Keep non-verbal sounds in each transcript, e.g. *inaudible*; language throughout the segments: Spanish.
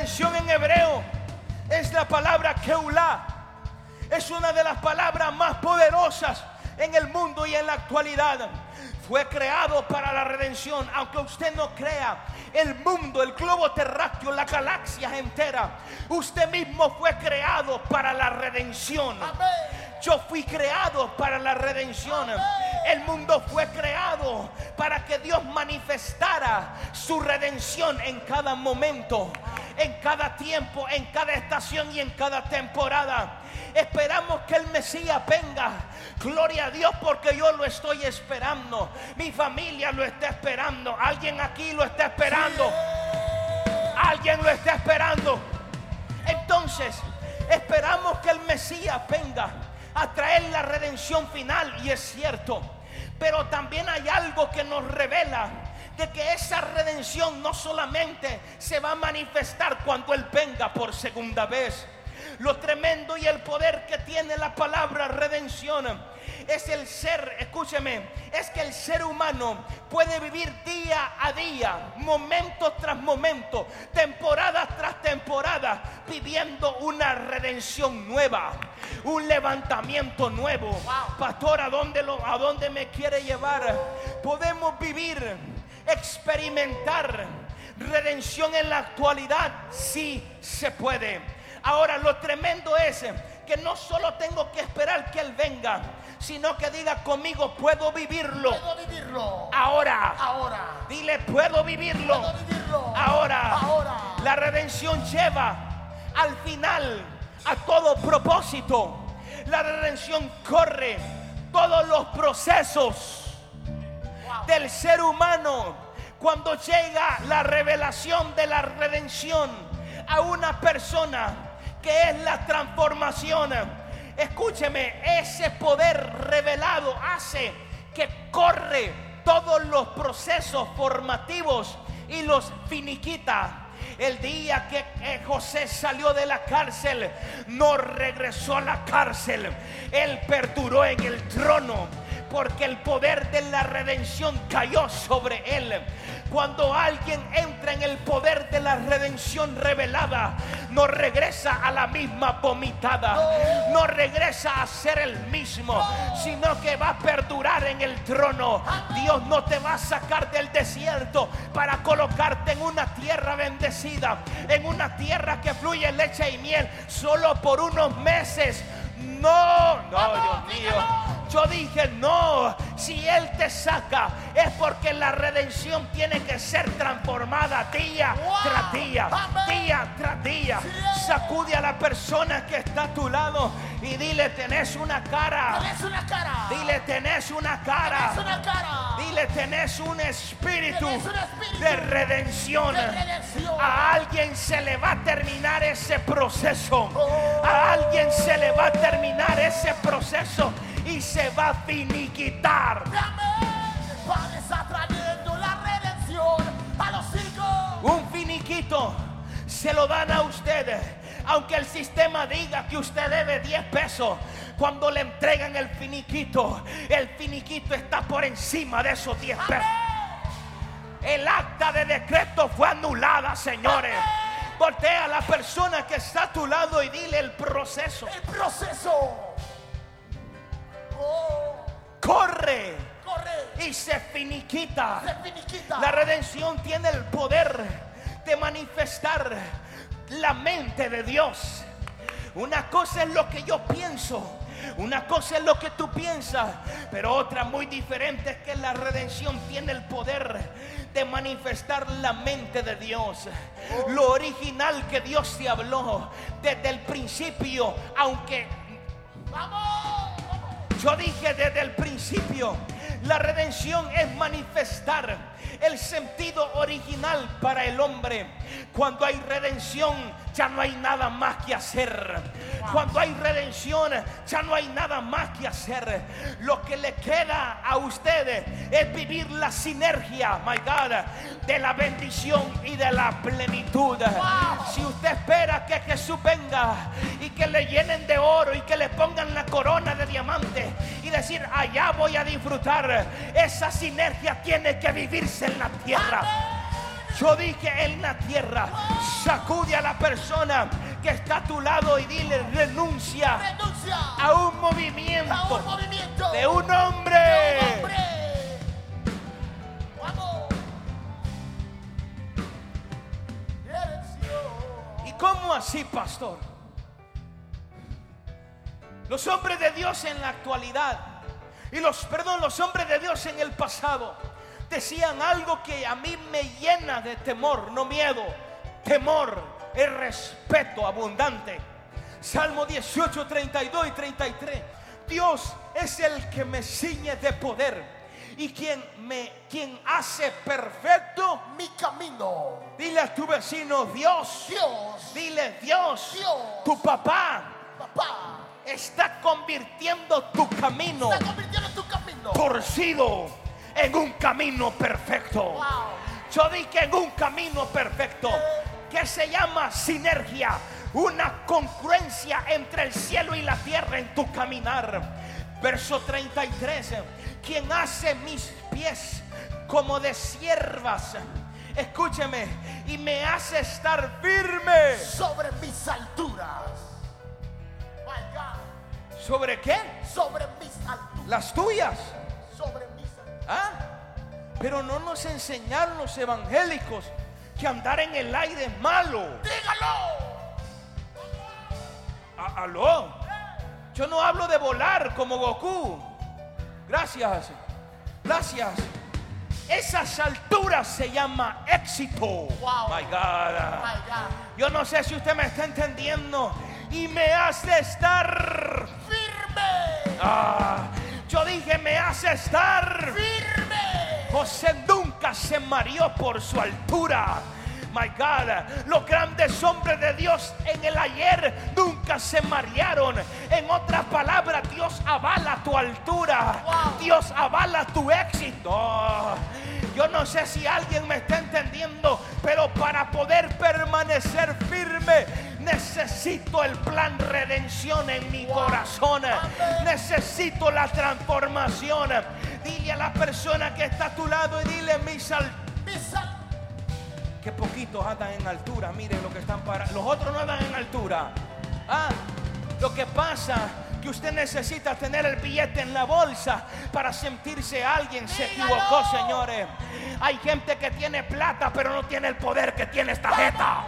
redención en hebreo es la palabra Keulah. Es una de las palabras más poderosas en el mundo y en la actualidad. Fue creado para la redención, aunque usted no crea. El mundo, el globo terráqueo, la galaxia entera. Usted mismo fue creado para la redención. Yo fui creado para la redención. El mundo fue creado para que Dios manifestara su redención en cada momento, en cada tiempo, en cada estación y en cada temporada. Esperamos que el Mesías venga. Gloria a Dios porque yo lo estoy esperando. Mi familia lo está esperando. Alguien aquí lo está esperando. Alguien lo está esperando. Entonces, esperamos que el Mesías venga a traer la redención final y es cierto. Pero también hay algo que nos revela de que esa redención no solamente se va a manifestar cuando Él venga por segunda vez. Lo tremendo y el poder que tiene la palabra redención es el ser, escúcheme, es que el ser humano puede vivir día a día, momento tras momento, temporada tras temporada, viviendo una redención nueva, un levantamiento nuevo. Pastor, ¿a dónde, lo, ¿a dónde me quiere llevar? Podemos vivir, experimentar redención en la actualidad, sí se puede. Ahora lo tremendo es que no solo tengo que esperar que Él venga, sino que diga conmigo, puedo vivirlo. Puedo vivirlo. Ahora. Ahora. Dile, puedo vivirlo. Puedo vivirlo. Ahora. Ahora. La redención lleva al final a todo propósito. La redención corre todos los procesos del ser humano. Cuando llega la revelación de la redención a una persona que es la transformación escúcheme, ese poder revelado hace que corre todos los procesos formativos y los finiquita. El día que José salió de la cárcel, no regresó a la cárcel. Él perduró en el trono porque el poder de la redención cayó sobre él. Cuando alguien entra en el poder de la redención revelada, no regresa a la misma vomitada, no regresa a ser el mismo, sino que va a perdurar en el trono. Dios no te va a sacar del desierto para colocarte en una tierra bendecida, en una tierra que fluye leche y miel, solo por unos meses. No, no, Dios mío. Yo dije, no, si Él te saca es porque la redención tiene que ser transformada día tras día, día tras día. Sacude a la persona que está a tu lado y dile, tenés una cara. Tenés una cara. Dile, tenés una cara. Tenés una cara. Dile, tenés un espíritu, Tenés un espíritu de, redención. de redención. A alguien se le va a terminar ese proceso. A alguien se le va a terminar ese proceso y se va a finiquitar. Un finiquito se lo dan a ustedes. Aunque el sistema diga que usted debe 10 pesos, cuando le entregan el finiquito, el finiquito está por encima de esos 10 pesos. El acta de decreto fue anulada, señores. Voltea a la persona que está a tu lado y dile el proceso. El proceso. Oh, Corre corre. y se finiquita. Se finiquita. La redención tiene el poder de manifestar la mente de Dios. Una cosa es lo que yo pienso. Una cosa es lo que tú piensas, pero otra muy diferente es que la redención tiene el poder de manifestar la mente de Dios. Lo original que Dios te habló desde el principio, aunque Vamos. yo dije desde el principio, la redención es manifestar el sentido original para el hombre. Cuando hay redención, ya no hay nada más que hacer. Cuando hay redención, ya no hay nada más que hacer. Lo que le queda a ustedes es vivir la sinergia, my God, de la bendición y de la plenitud. Si usted espera que Jesús venga y que le llenen de oro y que le pongan la corona de diamante y decir, allá voy a disfrutar, esa sinergia tiene que vivirse en la tierra. Yo dije en la tierra, sacude a la persona que está a tu lado y dile renuncia Renuncia a un a un movimiento de un de un hombre. Vamos. ¿Y cómo así, pastor? Los hombres de Dios en la actualidad y los, perdón, los hombres de Dios en el pasado decían algo que a mí me llena de temor, no miedo, temor, el respeto abundante. Salmo 18, 32 y 33. Dios es el que me ciñe de poder y quien me quien hace perfecto. Mi camino. Dile a tu vecino, Dios. Dios. Dile, Dios, Dios. tu papá Papá. está convirtiendo tu camino Está convirtiendo tu camino. torcido en un camino perfecto. Wow. Yo dije en un camino perfecto que se llama sinergia, una congruencia entre el cielo y la tierra en tu caminar. Verso 33, quien hace mis pies como de siervas, escúcheme, y me hace estar firme. Sobre mis alturas. My God. ¿Sobre qué? Sobre mis alturas. Las tuyas. Sobre. ¿Ah? Pero no nos enseñaron los evangélicos que andar en el aire es malo. Dígalo. A- Aló. Yo no hablo de volar como Goku. Gracias. Gracias. Esas alturas se llama éxito. Wow. My God. My God. Yo no sé si usted me está entendiendo. Y me hace estar. Firme. Ah, yo dije, me hace estar. Firme. José nunca se mareó por su altura. My God, los grandes hombres de Dios en el ayer nunca se marearon. En otras palabras, Dios avala tu altura. Wow. Dios avala tu éxito. Yo no sé si alguien me está entendiendo, pero para poder permanecer firme necesito el plan redención en mi corazón. Necesito la transformación. Dile a la persona que está a tu lado y dile. Mis alturas. Que poquitos andan en altura. Miren lo que están para. Los otros no andan en altura. Ah, lo que pasa que usted necesita tener el billete en la bolsa para sentirse alguien. Se equivocó, señores. Hay gente que tiene plata, pero no tiene el poder que tiene esta jeta.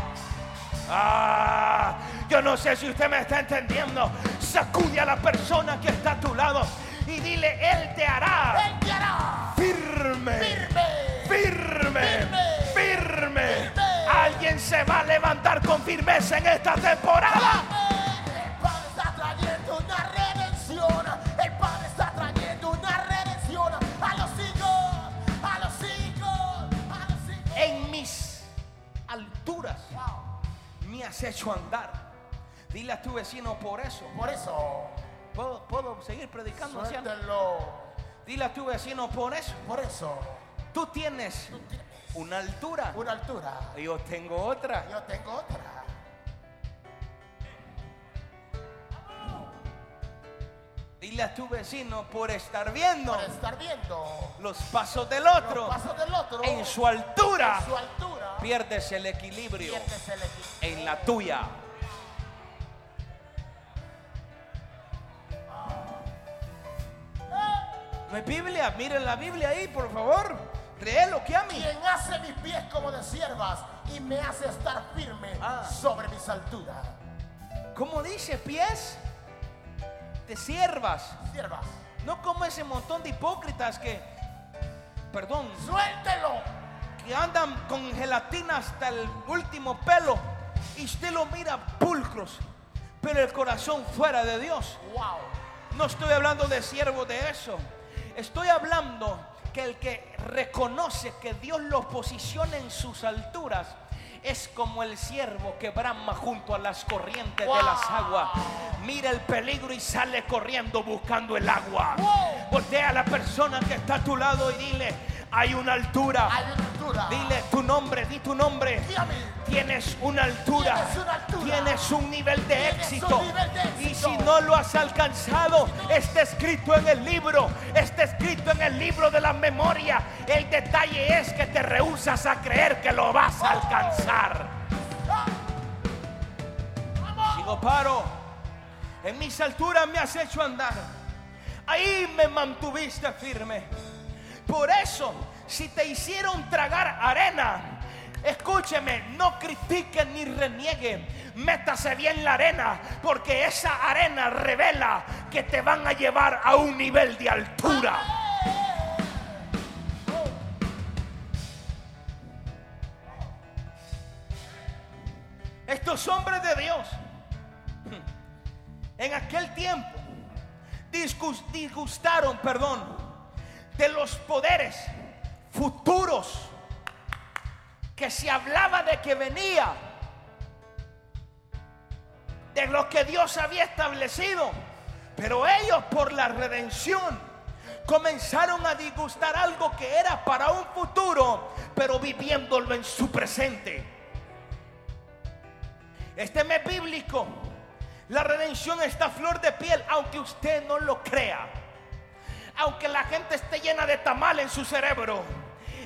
Ah, yo no sé si usted me está entendiendo. Sacude a la persona que está a tu lado y dile, Él te hará Él te hará firme. firme. Firme, Firme. firme. Firme. Alguien se va a levantar con firmeza en esta temporada. Has hecho andar. Dile a tu vecino por eso. Por eso, ¿Puedo, puedo seguir predicando? ¿cierto? suéltenlo. Dile a tu vecino por eso. Por eso, Tú tienes tú tienes una altura. una altura. Yo tengo otra. Yo tengo otra. Dile a tu vecino por estar viendo Por estar viendo los pasos del los otro. pasos del otro En su altura en su altura. pierdes el equilibrio pierdes el equilibrio. en la tuya. No hay Biblia, miren la Biblia ahí, por favor. Léelo que a mí. Quien hace mis pies como de siervas y me hace estar firme Ah. sobre mis alturas. ¿Cómo dice? Pies de siervas. Siervas, No como ese montón de hipócritas que, perdón, suéltelo. que andan con gelatina hasta el último pelo y usted lo mira pulcros, pero el corazón fuera de Dios. Wow. No estoy hablando de siervo de eso. Estoy hablando que el que reconoce que Dios lo posiciona en sus alturas es como el siervo que brama junto a las corrientes de las aguas. Mira el peligro y sale corriendo buscando el agua. Wow. Voltea a la persona que está a tu lado y dile, hay una altura. Hay una altura. Altura. Dile tu nombre, di tu nombre. Tienes una altura. Tienes una altura. Tienes un nivel de Tienes éxito. nivel de Y éxito. si no lo has alcanzado, está escrito en el libro. Está escrito en el libro de la memoria. El detalle es que te rehusas a creer que lo vas a alcanzar. Digo, paro. En mis alturas me has hecho andar. Ahí me mantuviste firme. Por eso, si te hicieron tragar arena, escúcheme, no critiquen ni renieguen. Métase bien la arena, porque esa arena revela que te van a llevar a un nivel de altura. Estos hombres de Dios, en aquel tiempo, disgus- disgustaron, perdón, de los poderes futuros que se hablaba de que venía, de lo que Dios había establecido. Pero ellos por la redención comenzaron a disgustar algo que era para un futuro, pero viviéndolo en su presente. Este mes bíblico, la redención está a flor de piel, aunque usted no lo crea. Aunque la gente esté llena de tamal en su cerebro.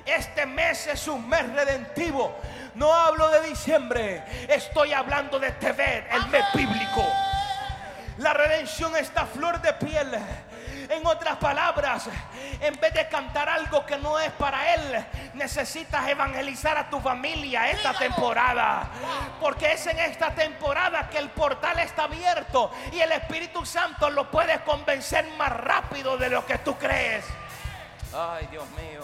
Este mes es un mes redentivo. No hablo de diciembre, estoy hablando de TV, el mes bíblico. La redención está a flor de piel. En otras palabras, en vez de cantar algo que no es para Él, necesitas evangelizar a tu familia esta Dígalo. temporada. Porque es en esta temporada que el portal está abierto y el Espíritu Santo lo puede convencer más rápido de lo que tú crees. Ay, Dios mío.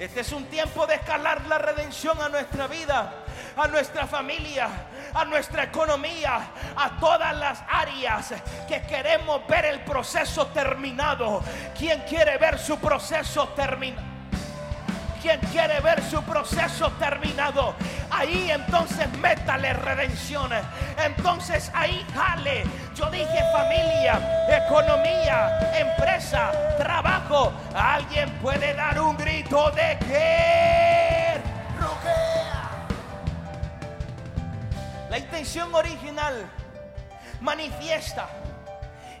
Este es un tiempo de escalar la redención a nuestra vida, a nuestra familia, a nuestra economía, a todas las áreas que queremos ver el proceso terminado. ¿Quién quiere ver su proceso terminado? ¿Quién quiere ver su proceso terminado? Ahí entonces métale redención. Entonces ahí jale. Yo dije familia, economía, empresa, trabajo. Alguien puede dar un grito de que la intención original manifiesta.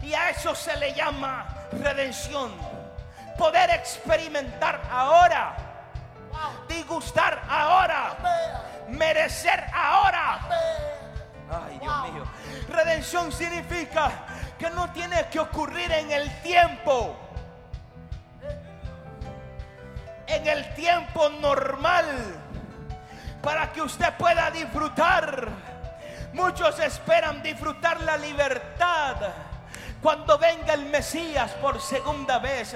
Y a eso se le llama redención. Poder experimentar ahora. Disgustar ahora. Merecer ahora. Ay, Dios mío. Redención significa que no tiene que ocurrir en el tiempo. En el tiempo normal. Para que usted pueda disfrutar. Muchos esperan disfrutar la libertad. Cuando venga el Mesías por segunda vez,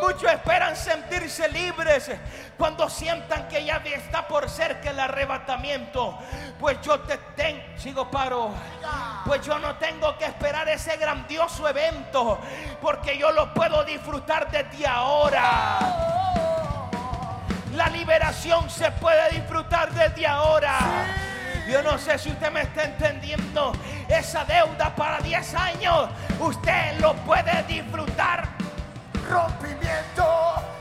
muchos esperan sentirse libres cuando sientan que ya está por cerca el arrebatamiento. Pues yo te tengo, sigo paro, pues yo no tengo que esperar ese grandioso evento, porque yo lo puedo disfrutar desde ahora. La liberación se puede disfrutar desde ahora. Yo no sé si usted me está entendiendo. Esa deuda para 10 años, usted lo puede disfrutar. Rompimiento,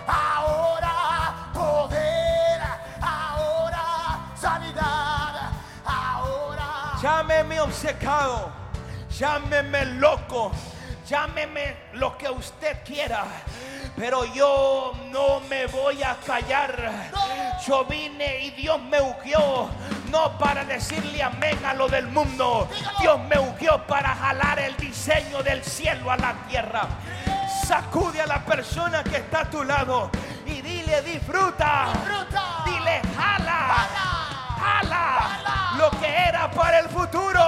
ahora poder, ahora sanidad, ahora. Llámeme obcecado, llámeme loco, llámeme lo que usted quiera. Pero yo no me voy a callar. Yo vine y Dios me ungió. No para decirle amén a lo del mundo. Dios me ungió para jalar el diseño del cielo a la tierra. Sacude a la persona que está a tu lado y dile disfruta. Disfruta. Dile jala. Jala. Jala. Lo que era para el futuro.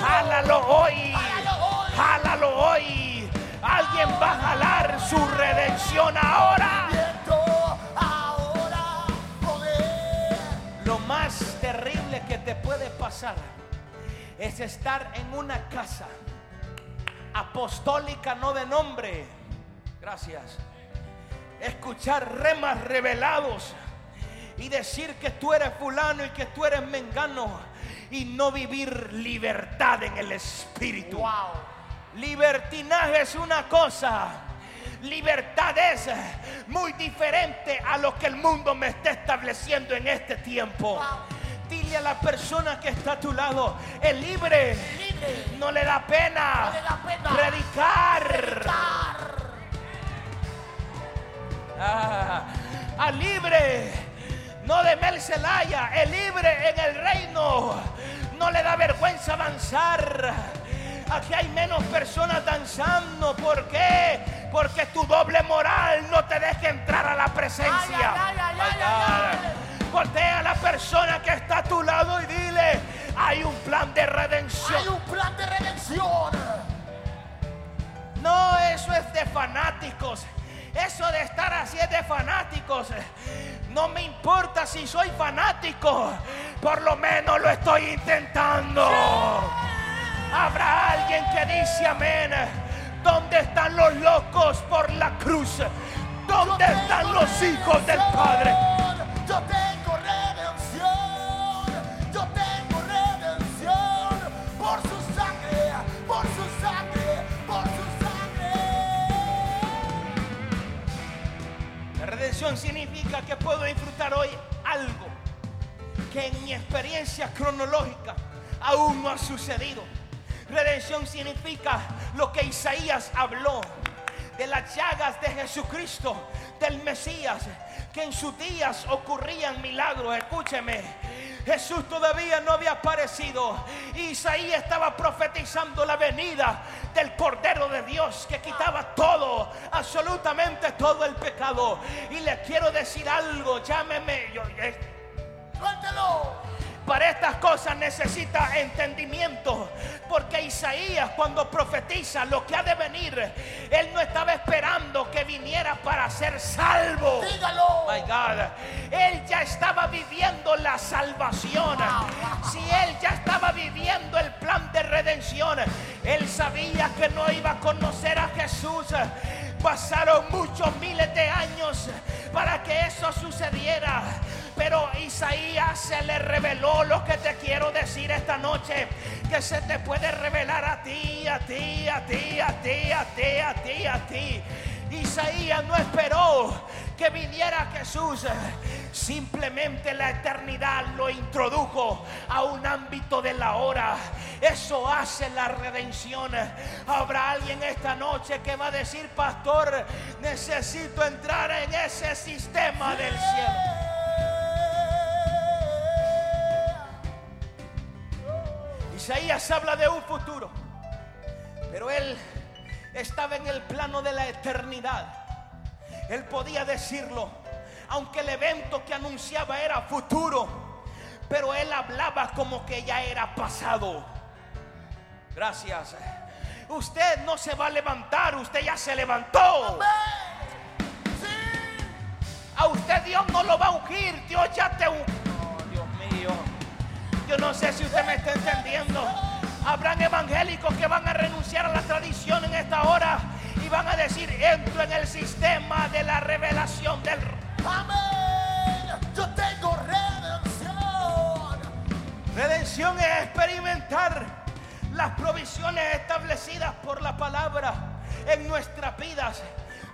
Jálalo hoy. Jálalo hoy. Jálalo hoy. Alguien va a jalar su redención ahora. Lo más terrible que te puede pasar es estar en una casa apostólica, no de nombre. Gracias. Escuchar remas revelados y decir que tú eres fulano y que tú eres mengano y no vivir libertad en el espíritu. Wow. Libertinaje es una cosa Libertad es muy diferente a lo que el mundo me está estableciendo en este tiempo. Dile a la persona que está a tu lado, es libre. Libre. No le da pena, No le da pena. predicar. Predicar. Ah, a libre, no de Mel Zelaya, es libre en el reino. No le da vergüenza avanzar. Aquí hay menos personas danzando. ¿Por qué? Porque tu doble moral no te deja entrar a la presencia. Voltea a la persona que está a tu lado y dile, hay un plan de redención. Hay un plan de redención. No, eso es de fanáticos. Eso de estar así es de fanáticos. No me importa si soy fanático. Por lo menos lo estoy intentando. Habrá alguien que dice amén. ¿Dónde están los locos por la cruz? ¿Dónde están los hijos del. Padre? Yo tengo redención. Yo tengo redención. Por su sangre. Por su sangre. Por su sangre. La redención significa que puedo disfrutar hoy algo que en mi experiencia cronológica aún no ha sucedido. Redención significa lo que Isaías habló de las llagas de Jesucristo, del Mesías, que en sus días ocurrían milagros. Escúcheme, Jesús todavía no había aparecido. Isaías estaba profetizando la venida del Cordero de Dios que quitaba todo, absolutamente todo el pecado. Y le quiero decir algo, llámeme. Yo, eh, Suéltelo. Para estas cosas necesita entendimiento. Porque Isaías cuando profetiza lo que ha de venir, él no estaba esperando que viniera para ser salvo. Dígalo. My God, él ya estaba viviendo la salvación. Si él ya estaba viviendo el plan de redención, él sabía que no iba a conocer a Jesús. Pasaron muchos miles de años para que eso sucediera. Pero Isaías se le reveló lo que te quiero decir esta noche. Que se te puede revelar a ti, a ti, a ti, a ti, a ti, a ti, a ti. Isaías no esperó que viniera Jesús. Simplemente la eternidad lo introdujo a un ámbito de la hora. Eso hace la redención. Habrá alguien esta noche que va a decir, pastor, necesito entrar en ese sistema del cielo. Isaías habla de un futuro, pero él estaba en el plano de la eternidad. Él podía decirlo, aunque el evento que anunciaba era futuro, pero él hablaba como que ya era pasado. Gracias. Usted no se va a levantar, usted ya se levantó. A usted Dios no lo va a ungir, Dios ya te ungió. Yo no sé si usted me está entendiendo. Habrán evangélicos que van a renunciar a la tradición en esta hora y van a decir, entro en el sistema de la revelación del... Amén. Yo tengo redención. Redención es experimentar las provisiones establecidas por la palabra en nuestras vidas.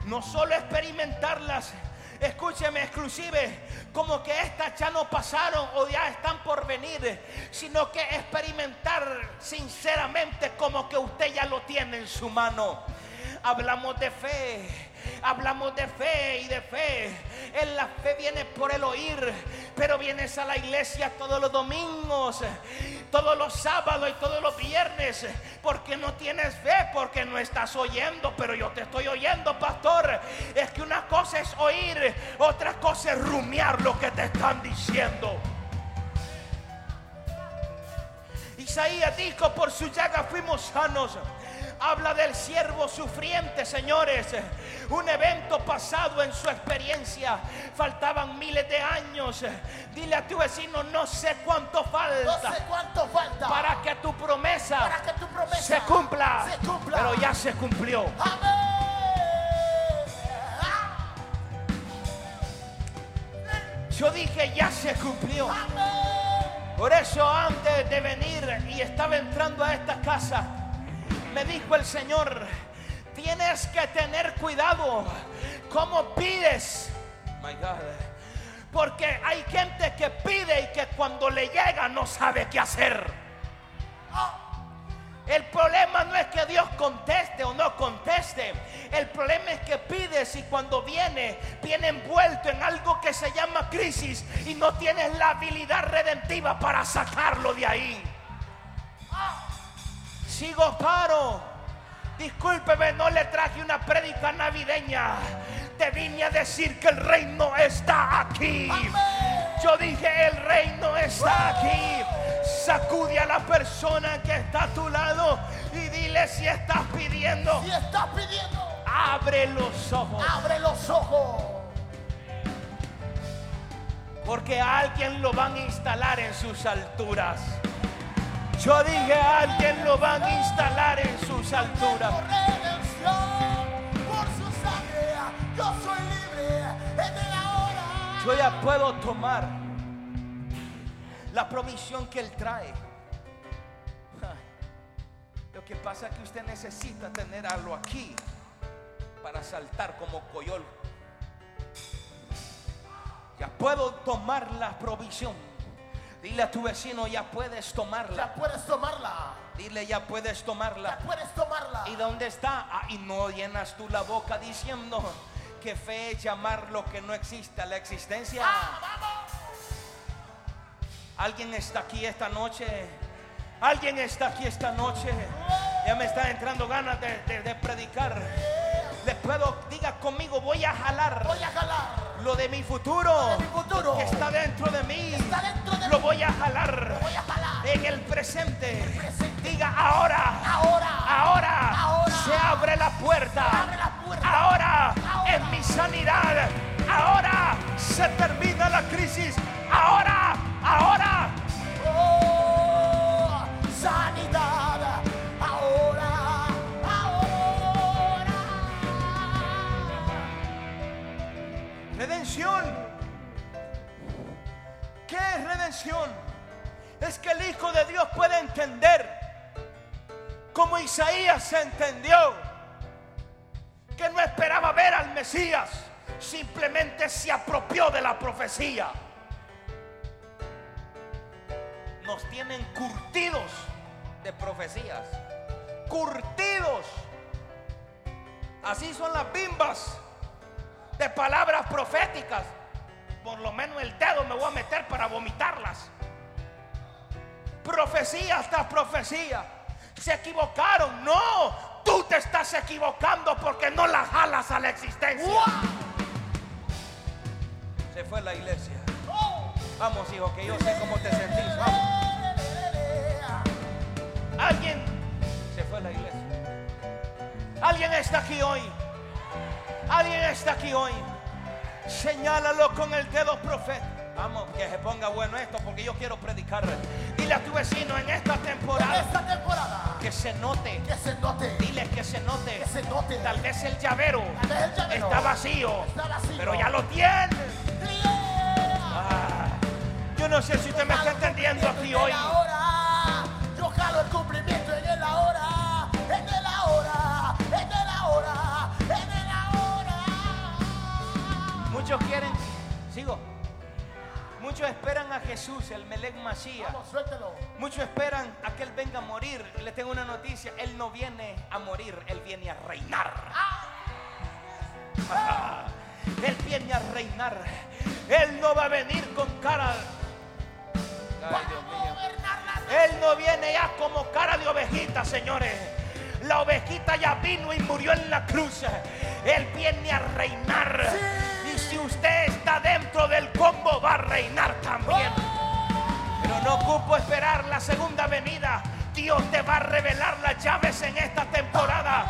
No solo experimentarlas, escúcheme, exclusive, como que estas ya no pasaron o ya están por venir, sino que experimentar sinceramente como que usted ya lo tiene en su mano. Hablamos de fe. Hablamos de fe y de fe. En la fe viene por el oír, pero vienes a la iglesia todos los domingos, todos los sábados y todos los viernes, porque no tienes fe, porque no estás oyendo, pero yo te estoy oyendo, pastor. Es que una cosa es oír, otra cosa es rumiar lo que te están diciendo. Isaías dijo, por su llaga fuimos sanos. Habla del siervo sufriente, señores. Un evento pasado en su experiencia. Faltaban miles de años. Dile a tu vecino, no sé cuánto No falta sé cuánto falta. para que tu promesa, Para que tu promesa se cumpla. se cumpla. Pero ya se cumplió. Amén. Yo dije, ya se cumplió. Amén. Por eso antes de venir y estaba entrando a esta casa, me dijo el Señor, Tienes que tener cuidado cómo pides. My God. Porque hay gente que pide y que cuando le llega no sabe qué hacer. El problema no es que Dios conteste o no conteste. El problema es que pides y cuando viene, viene envuelto en algo que se llama crisis y no tienes la habilidad redentiva para sacarlo de ahí. Sigo paro. Discúlpeme, no le traje una prédica navideña. Te vine a decir que el reino está aquí. Yo dije, el reino está aquí. Sacude a la persona que está a tu lado y dile si estás pidiendo. Si estás pidiendo, Abre los ojos. abre los ojos. Porque a alguien lo van a instalar en sus alturas. Yo dije, a alguien lo van a instalar en sus alturas. Por redención, por su sangre, yo soy libre el ahora. Yo ya puedo tomar la provisión que Él trae. Lo que pasa es que usted necesita tener algo aquí para saltar como coyol. Ya puedo tomar la provisión. Dile a tu vecino, ya puedes tomarla. Ya puedes tomarla. Dile, ya puedes Ya tomarla. puedes tomarla. ¿Y dónde está? Ah, y no llenas tú la boca diciendo que fe es llamar lo que no existe a la existencia. Ah, vamos. Alguien está aquí esta noche. Alguien está aquí esta noche. Ya me está entrando ganas de, de- de predicar. Les puedo, diga conmigo, voy a jalar Voy a jalar. lo de mi futuro, de mi futuro. que está dentro de mí. Está dentro de Lo mí. voy a jalar Voy a jalar. en el presente. presente. Diga ahora, Ahora. ahora, Ahora. se abre la puerta. Abre la puerta. Ahora, Ahora. en mi sanidad. Ahora se termina la crisis. Ahora, ahora. Redención. ¿Qué es redención? Es que el Hijo de Dios puede entender, como Isaías se entendió, que no esperaba ver al Mesías, simplemente se apropió de la profecía. Nos tienen curtidos de profecías, curtidos. Así son las bimbas de palabras proféticas. Por lo menos el dedo me voy a meter para vomitarlas. Profecía tras profecía. Se equivocaron. No, tú te estás equivocando porque no la jalas a la existencia. Se fue la iglesia. Vamos, hijo, que yo sé cómo te sentís. Vamos. Alguien se fue a la iglesia. Alguien está aquí hoy. Alguien está aquí hoy. Señálalo con el dedo profeta. Vamos, que se ponga bueno esto porque yo quiero predicar. Dile a tu vecino en esta En temporada esta temporada. que se note. Que se note. Dile que se note. Que se note. Tal vez el llavero Tal vez el llavero está vacío, está vacío. pero ya lo tiene. Yeah. Ah, yo no sé si usted me está entendiendo aquí hoy. En ahora. Yo jalo el cumplimiento Muchos quieren, sigo. Muchos esperan a Jesús, el. Vamos, suéltelo. Muchos esperan a que Él venga a morir. Les tengo una noticia. Él no viene a morir, Él viene a reinar. Él viene a reinar. Él no va a venir con cara. Ay, Dios mío. Gobernar la Él no viene ya como cara de ovejita, señores. La ovejita ya vino y murió en la cruz. Él viene a reinar. Y si usted está dentro del combo, va a reinar también. Pero no ocupo esperar la segunda venida. Dios te va a revelar las llaves en esta temporada.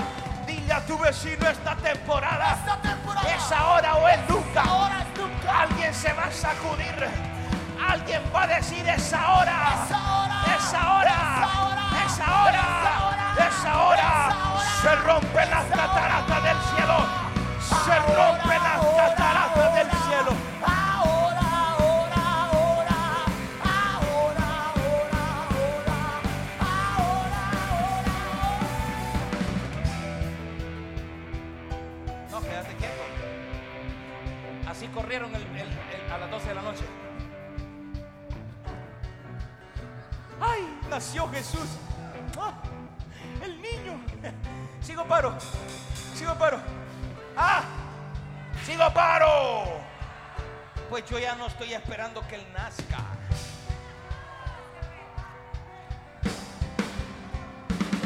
Dile a tu vecino esta temporada. Esta temporada. Es ahora o es nunca. Ahora es nunca. Alguien se va a sacudir. Alguien va a decir es ahora. Es ahora. Es ahora. Es ahora. Es. Se rompen las Es ahora. cataratas del cielo se rompen las cataratas del cielo. Ahora, ahora, ahora, ahora, ahora, ahora, No, quédate quieto. Así corrieron el, el, el, a las 12 de la noche. ¡Ay! Nació Jesús. ¡Ah! El niño. Sigo paro. Sigo paro. ¡Ah! Sigo paro. Pues yo ya no estoy esperando que él nazca.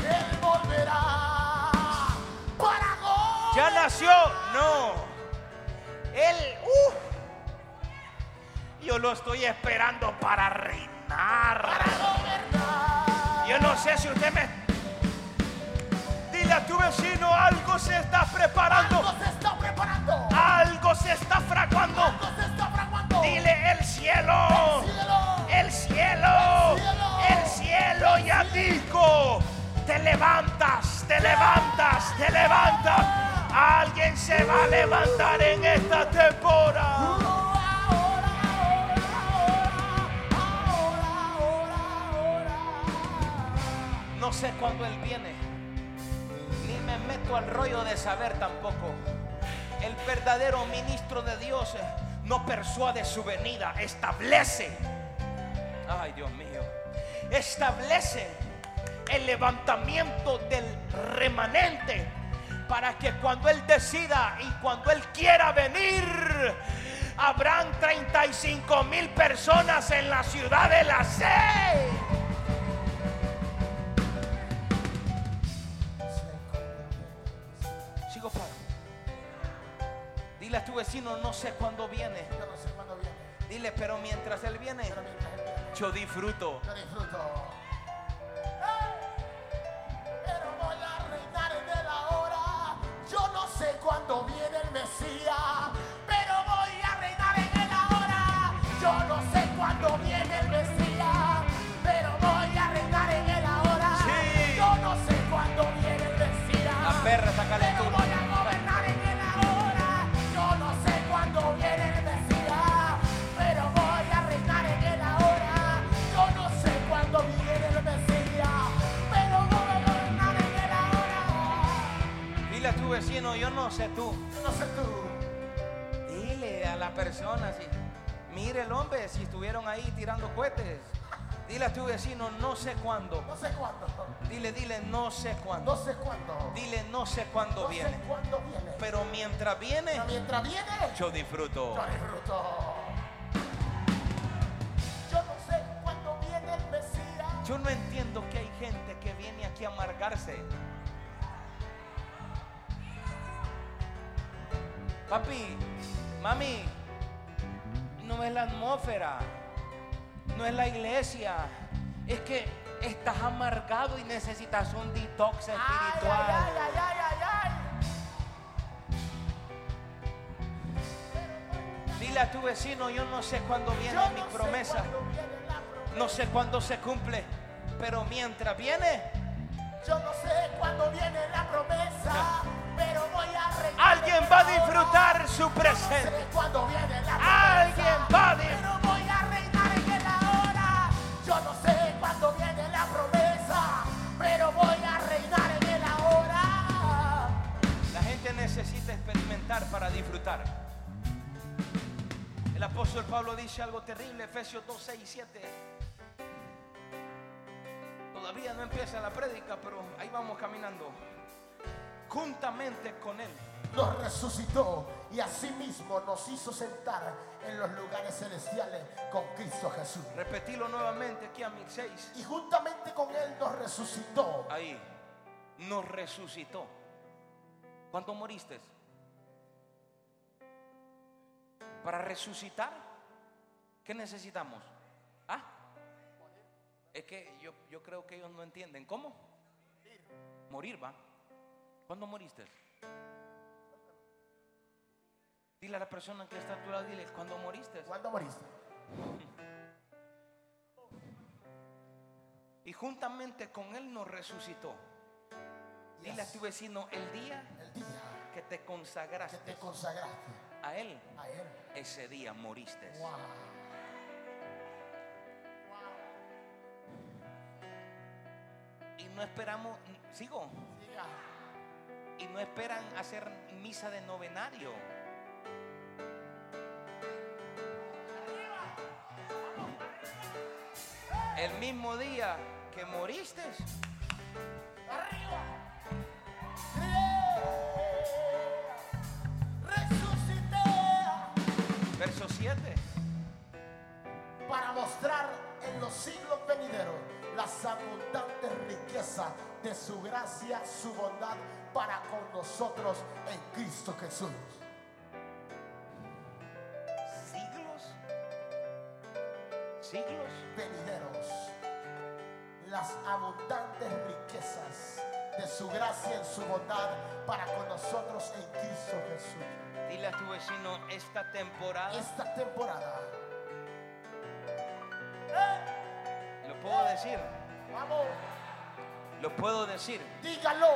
Él volverá para. ¿Ya nació? No. Él, uh, yo lo estoy esperando para reinar. gobernar. Yo no sé si usted me... Dile a tu vecino, algo se está preparando. Algo se está preparando. Algo se está fraguando. Algo se está fraguando. Dile el cielo. El cielo. El cielo ya dijo. Te levantas, te levantas, te levantas. Alguien se va a levantar en esta temporada. No sé cuándo Él viene. Ni me meto al rollo de saber tampoco. El verdadero ministro de Dios eh, no persuade su venida, establece. Ay, Dios mío. Establece el levantamiento del remanente para que cuando Él decida y cuando Él quiera venir, habrán 35 mil personas en la ciudad de la sed. Vecino, no sé cuándo viene. Yo no sé cuándo viene, Dile, pero mientras él viene, mientras él viene, yo disfruto. yo disfruto. Pero voy a reinar en el ahora. Yo no sé cuándo viene el Mesías, yo no sé tú. Yo no sé tú. Dile a la persona, si, mire el hombre, si estuvieron ahí tirando cohetes. Dile a tu vecino, no sé cuándo. No sé cuándo. Dile, dile, no sé No cuándo. sé cuándo. Dile, no sé cuándo No sé viene. cuándo viene. Pero mientras viene, Pero mientras viene, yo disfruto. yo disfruto. Yo no sé cuándo viene el Mesías. Yo no entiendo que hay gente que viene aquí a amargarse. Papi, mami, no es la atmósfera, no es la iglesia, es que estás amargado y necesitas un detox espiritual. ay, ay, ay, ay, ay. Dile a tu vecino, yo no sé cuándo viene Yo mi no promesa, viene promesa. no sé cuándo se cumple, pero mientras viene, Yo no sé cuándo viene la promesa, pero voy a reinar. alguien en va a disfrutar su Yo no presente. sé cuándo viene la promesa, Alguien va a dis- Pero voy a reinar en el ahora. Yo no sé cuándo viene la promesa, pero voy a reinar en el ahora. La gente necesita experimentar para disfrutar. El apóstol Pablo dice algo terrible, Efesios 2, 6 y 7. Todavía no empieza la prédica, pero ahí vamos caminando. Juntamente con él. Nos resucitó y asimismo nos hizo sentar en los lugares celestiales con Cristo Jesús. Repetilo nuevamente aquí a mil 6. Y juntamente con Él nos resucitó. Ahí. Nos resucitó. ¿Cuándo moriste? Para resucitar, ¿qué necesitamos? Es que yo, yo creo que ellos no entienden. ¿Cómo? Morir, va. ¿Cuándo moriste? Dile a la persona que está a tu lado, dile, ¿cuándo moriste? ¿Cuándo moriste? *laughs* Y juntamente con Él nos resucitó. Dile a tu vecino, el día El día que te que consagraste te consagraste a Él, a Él. ese día moriste. Wow. no esperamos, sigo. Y no esperan hacer misa de novenario. El mismo día que moriste. Arriba. Verso 7. Para mostrar en los siglos venideros las abundantes riquezas de su gracia, su bondad para con nosotros en Cristo Jesús. Siglos. Siglos. Venideros, las abundantes riquezas de su gracia en su bondad para con nosotros en Cristo Jesús. Dile a tu vecino esta temporada. Esta temporada, puedo decir. vamos, Lo puedo decir. dígalo.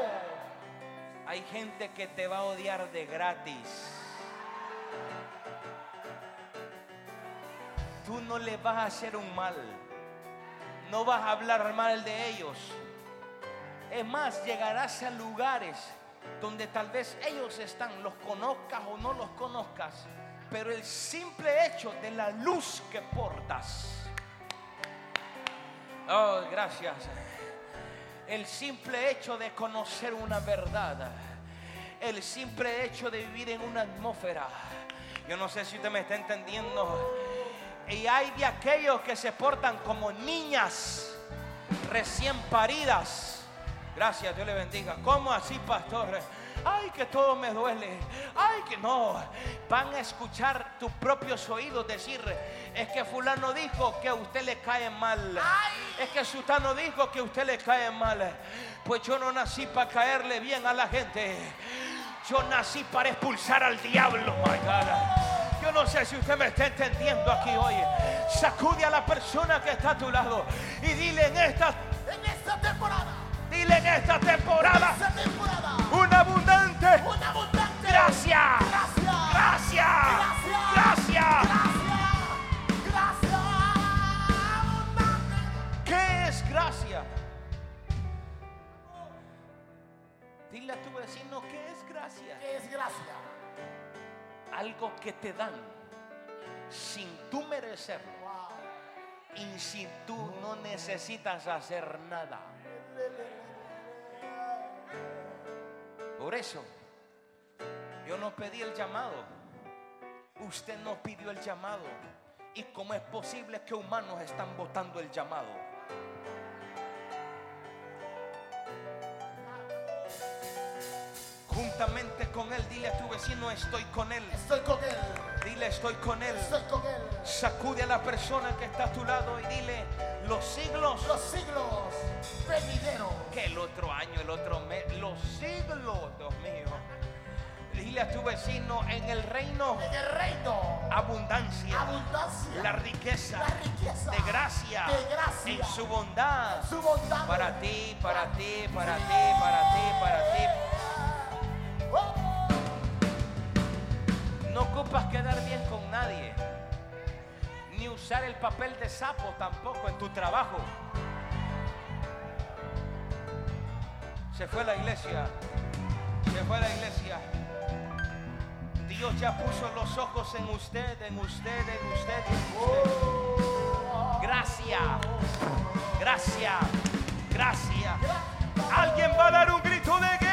Hay gente que te va a odiar de gratis. Tú no le vas a hacer un mal. No vas a hablar mal de ellos. Es más, llegarás a lugares donde tal vez ellos están, los conozcas o no los conozcas, pero el simple hecho de la luz que portas. Oh, gracias el simple hecho de conocer una verdad, el simple hecho de vivir en una atmósfera. Yo no sé si usted me está entendiendo. Y hay de aquellos que se portan como niñas recién paridas. Gracias, Dios le bendiga. ¿Cómo así, pastor? Ay, que todo me duele. Ay, que no. Van a escuchar tus propios oídos decir, es que fulano dijo que a usted le cae mal. Es que sultano dijo que a usted le cae mal. Pues yo no nací para caerle bien a la gente. Yo nací para expulsar al diablo, my God. Yo no sé si usted me está entendiendo aquí hoy. Sacude a la persona que está a tu lado y dile en esta, En esta temporada, dile en esta temporada esta temporada, un abundante una abundante gracia. Gracias. Gracias. Abundante. ¿Qué es gracia? Dile a tu vecino qué es gracia. ¿Qué es gracia? Algo que te dan sin tú merecerlo Wow. y sin tú no necesitas hacer nada. Por eso, yo no pedí el llamado. Usted no pidió el llamado. ¿Y cómo es posible que humanos están votando el llamado? Juntamente con él, dile a tu vecino, estoy con él. Estoy con él. Dile, estoy con él. Estoy con él. Sacude a la persona que está a tu lado y dile, los siglos, Los siglos venideros. que el otro año, el otro mes, los siglos, Dios mío. Dile a tu vecino, en el reino, En el reino. abundancia, Abundancia. la riqueza, La riqueza. de gracia, De gracia. en su bondad, Su bondad. para ti, para ti, para ti, para ti, para ti. Oh. No ocupas quedar bien con nadie, usar el papel de sapo tampoco en tu trabajo. Se fue la iglesia, se fue la iglesia. Dios ya puso los ojos en usted, en usted, en usted, en usted. Gracias, gracias, gracias. Alguien va a dar un grito de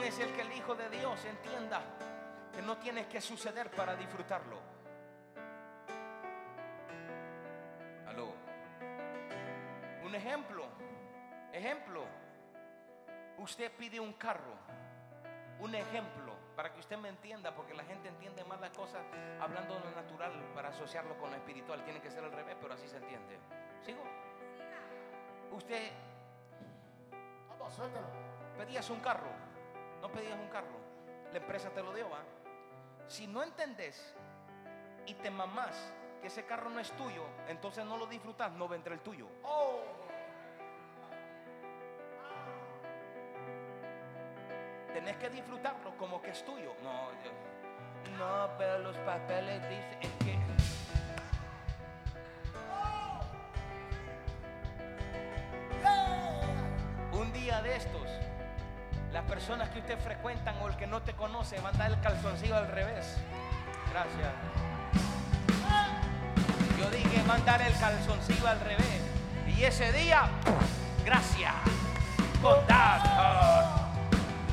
Es el que el Hijo de Dios entienda que no tienes que suceder para disfrutarlo. Aló. Un ejemplo. Ejemplo. Usted pide un carro. Un ejemplo para que usted me entienda, porque la gente entiende más las cosas hablando de lo natural para asociarlo con lo espiritual. Tiene que ser al revés, pero así se entiende. ¿Sigo? Usted Vamos, suéltalo. pedías un carro, no pedías un carro, la empresa te lo dio, ¿va? Si no entendés y te mamás que ese carro no es tuyo, entonces no lo disfrutas, no vendrá el tuyo. Tenés que disfrutarlo como que es tuyo. No, no, pero los papeles dicen que personas que usted frecuentan o el que no te conoce van a dar el calzoncillo al revés. Gracias. Yo dije mandar el calzoncillo al revés. Y ese día, gracias, bondad.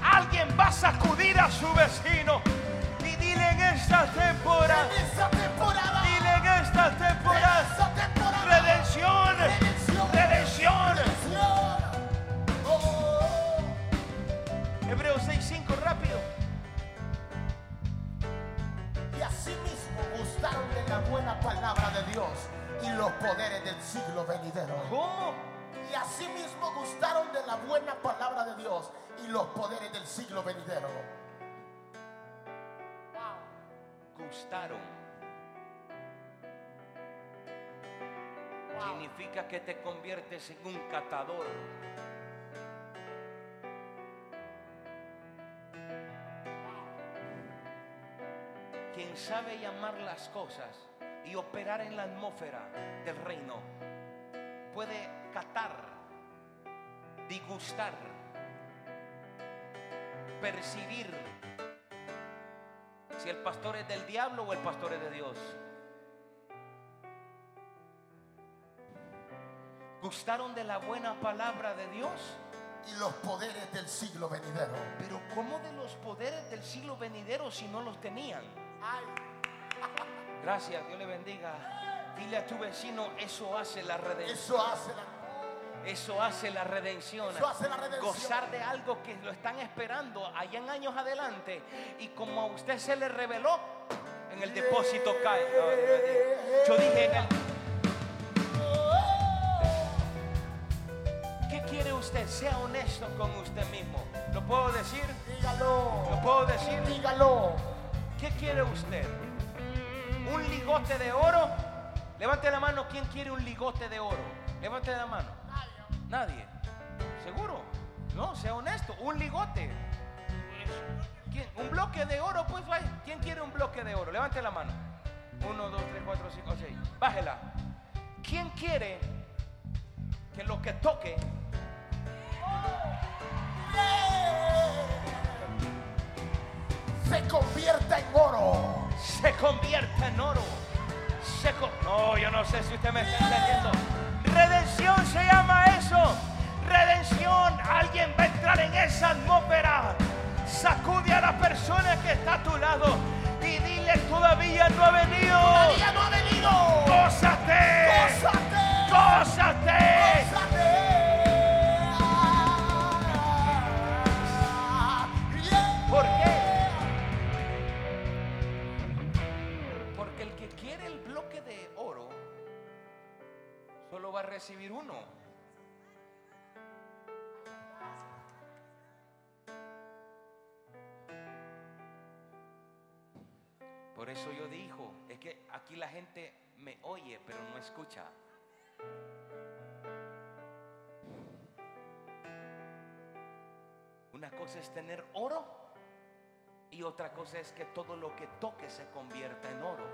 Alguien va a sacudir a su vecino y dile en esta temporada, En esta temporada. dile en esta temporada. Buena palabra de Dios y los poderes del siglo venidero. ¿Cómo? Y asimismo gustaron de la buena palabra de Dios y los poderes del siglo venidero. Gustaron. Significa que te conviertes en un catador. Quien sabe llamar las cosas y operar en la atmósfera del reino puede catar, disgustar, percibir si el pastor es del diablo o el pastor es de Dios. Gustaron de la buena palabra de Dios, Y los poderes del siglo venidero. pero ¿cómo de los poderes del siglo venidero si no los tenían? Ay, *laughs* Gracias, Dios le bendiga. Dile a tu vecino, eso hace la redención. eso hace la, Eso hace la redención. Eso hace la redención. Gozar de algo que lo están esperando allá en años adelante. Y como a usted se le reveló, en el depósito cae. Yo dije en el. ¿Qué quiere usted? Sea honesto con usted mismo. ¿Lo puedo decir? dígalo. ¿Lo puedo decir? Dígalo. ¿Qué quiere usted? ¿Un ligote de oro? Levante la mano, ¿quién quiere un ligote de oro? Levante la mano. Nadie. ¿Seguro? No, sea honesto. Un ligote. ¿Quién? ¿Un bloque de oro? Pues vaya. ¿Quién quiere un bloque de oro? Levante la mano. Uno, dos, tres, cuatro, cinco, seis. Bájela. ¿Quién quiere que lo que toque Se convierta en oro. se convierta en oro. Se no, yo no sé si usted me está entendiendo. Redención se llama eso. Redención. Alguien va me oye pero no escucha. Una cosa es tener oro y otra cosa es que todo lo que toque se convierta en oro.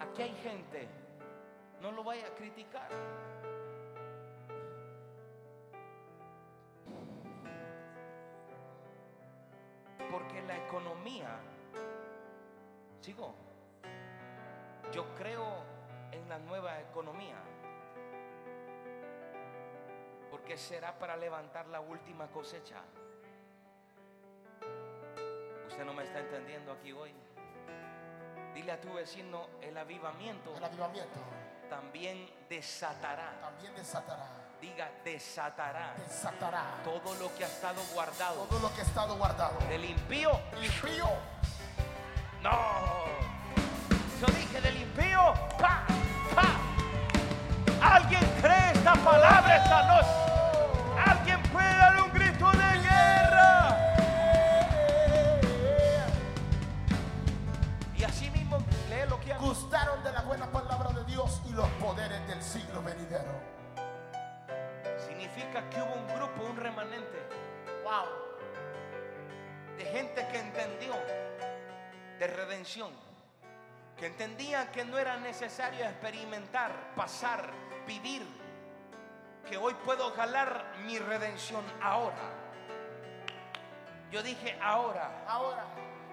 Aquí hay gente, no lo vaya a criticar. Porque la economía, sigo, yo creo en la nueva economía. Porque será para levantar la última cosecha. Usted no me está entendiendo aquí hoy. Dile a tu vecino, el avivamiento El avivamiento también desatará. también desatará. Diga, desatará Desatará todo lo que ha estado guardado todo lo que ha estado guardado. del impío. Impío. No. Yo dije del impío. ¡Pa! ¡Pa! ¿Alguien cree esta palabra esta noche? ¿Alguien puede dar un grito de guerra? Y así mismo lee lo que. Gustaron de la buena palabra de Dios y los poderes del siglo venidero. Significa que hubo un grupo, un remanente Wow. de gente que entendió de redención, que entendían que no era necesario experimentar, pasar, vivir, que hoy puedo jalar mi redención ahora. Yo dije ahora. Ahora.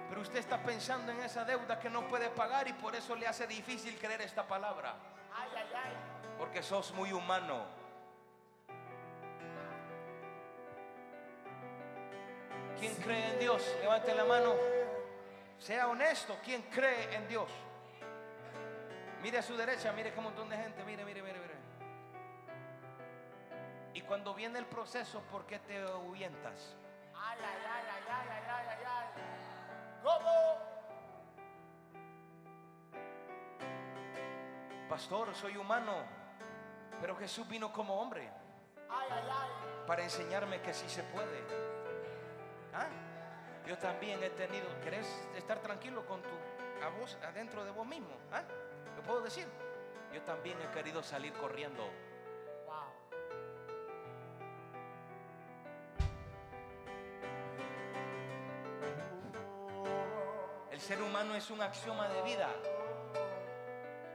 Pero usted está pensando en esa deuda que no puede pagar y por eso le hace difícil creer esta palabra. Ay, ay, ay. Porque sos muy humano. ¿Quién cree en Dios? Levante la mano. Sea honesto. ¿Quién cree en Dios? Mire a su derecha, mire qué montón de gente. Mire, mire, mire, mire. Y cuando viene el proceso, ¿por qué te ahuyentas? ¿Cómo? Pastor, soy humano, pero Jesús vino como hombre para enseñarme que sí se puede. ¿Ah? Yo también he tenido, ¿querés estar tranquilo con tu a vos adentro de vos mismo? ¿Ah? ¿Lo puedo decir? Yo también he querido salir corriendo. Wow. El ser humano es un axioma de vida.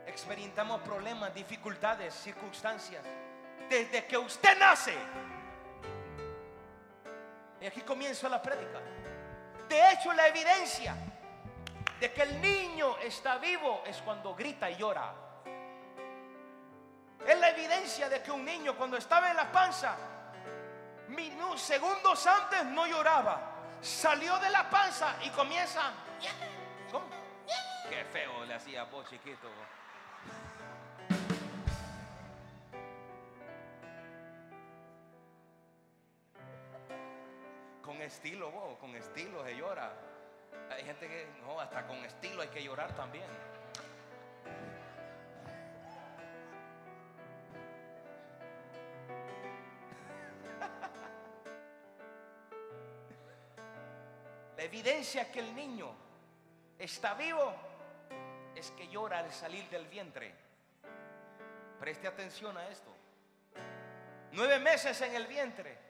Experimentamos problemas, dificultades, circunstancias. Desde que usted nace. Aquí comienza la prédica. De hecho, la evidencia de que el niño está vivo es cuando grita y llora. Es la evidencia de que un niño cuando estaba en la panza, minu- segundos antes no lloraba. Salió de la panza y comienza. Qué feo le hacía chiquito. Estilo, con estilo se llora. Hay gente que, no, hasta con estilo hay que llorar también. La evidencia que el niño está vivo es que llora al salir del vientre. Preste atención a esto. Nueve meses en el vientre.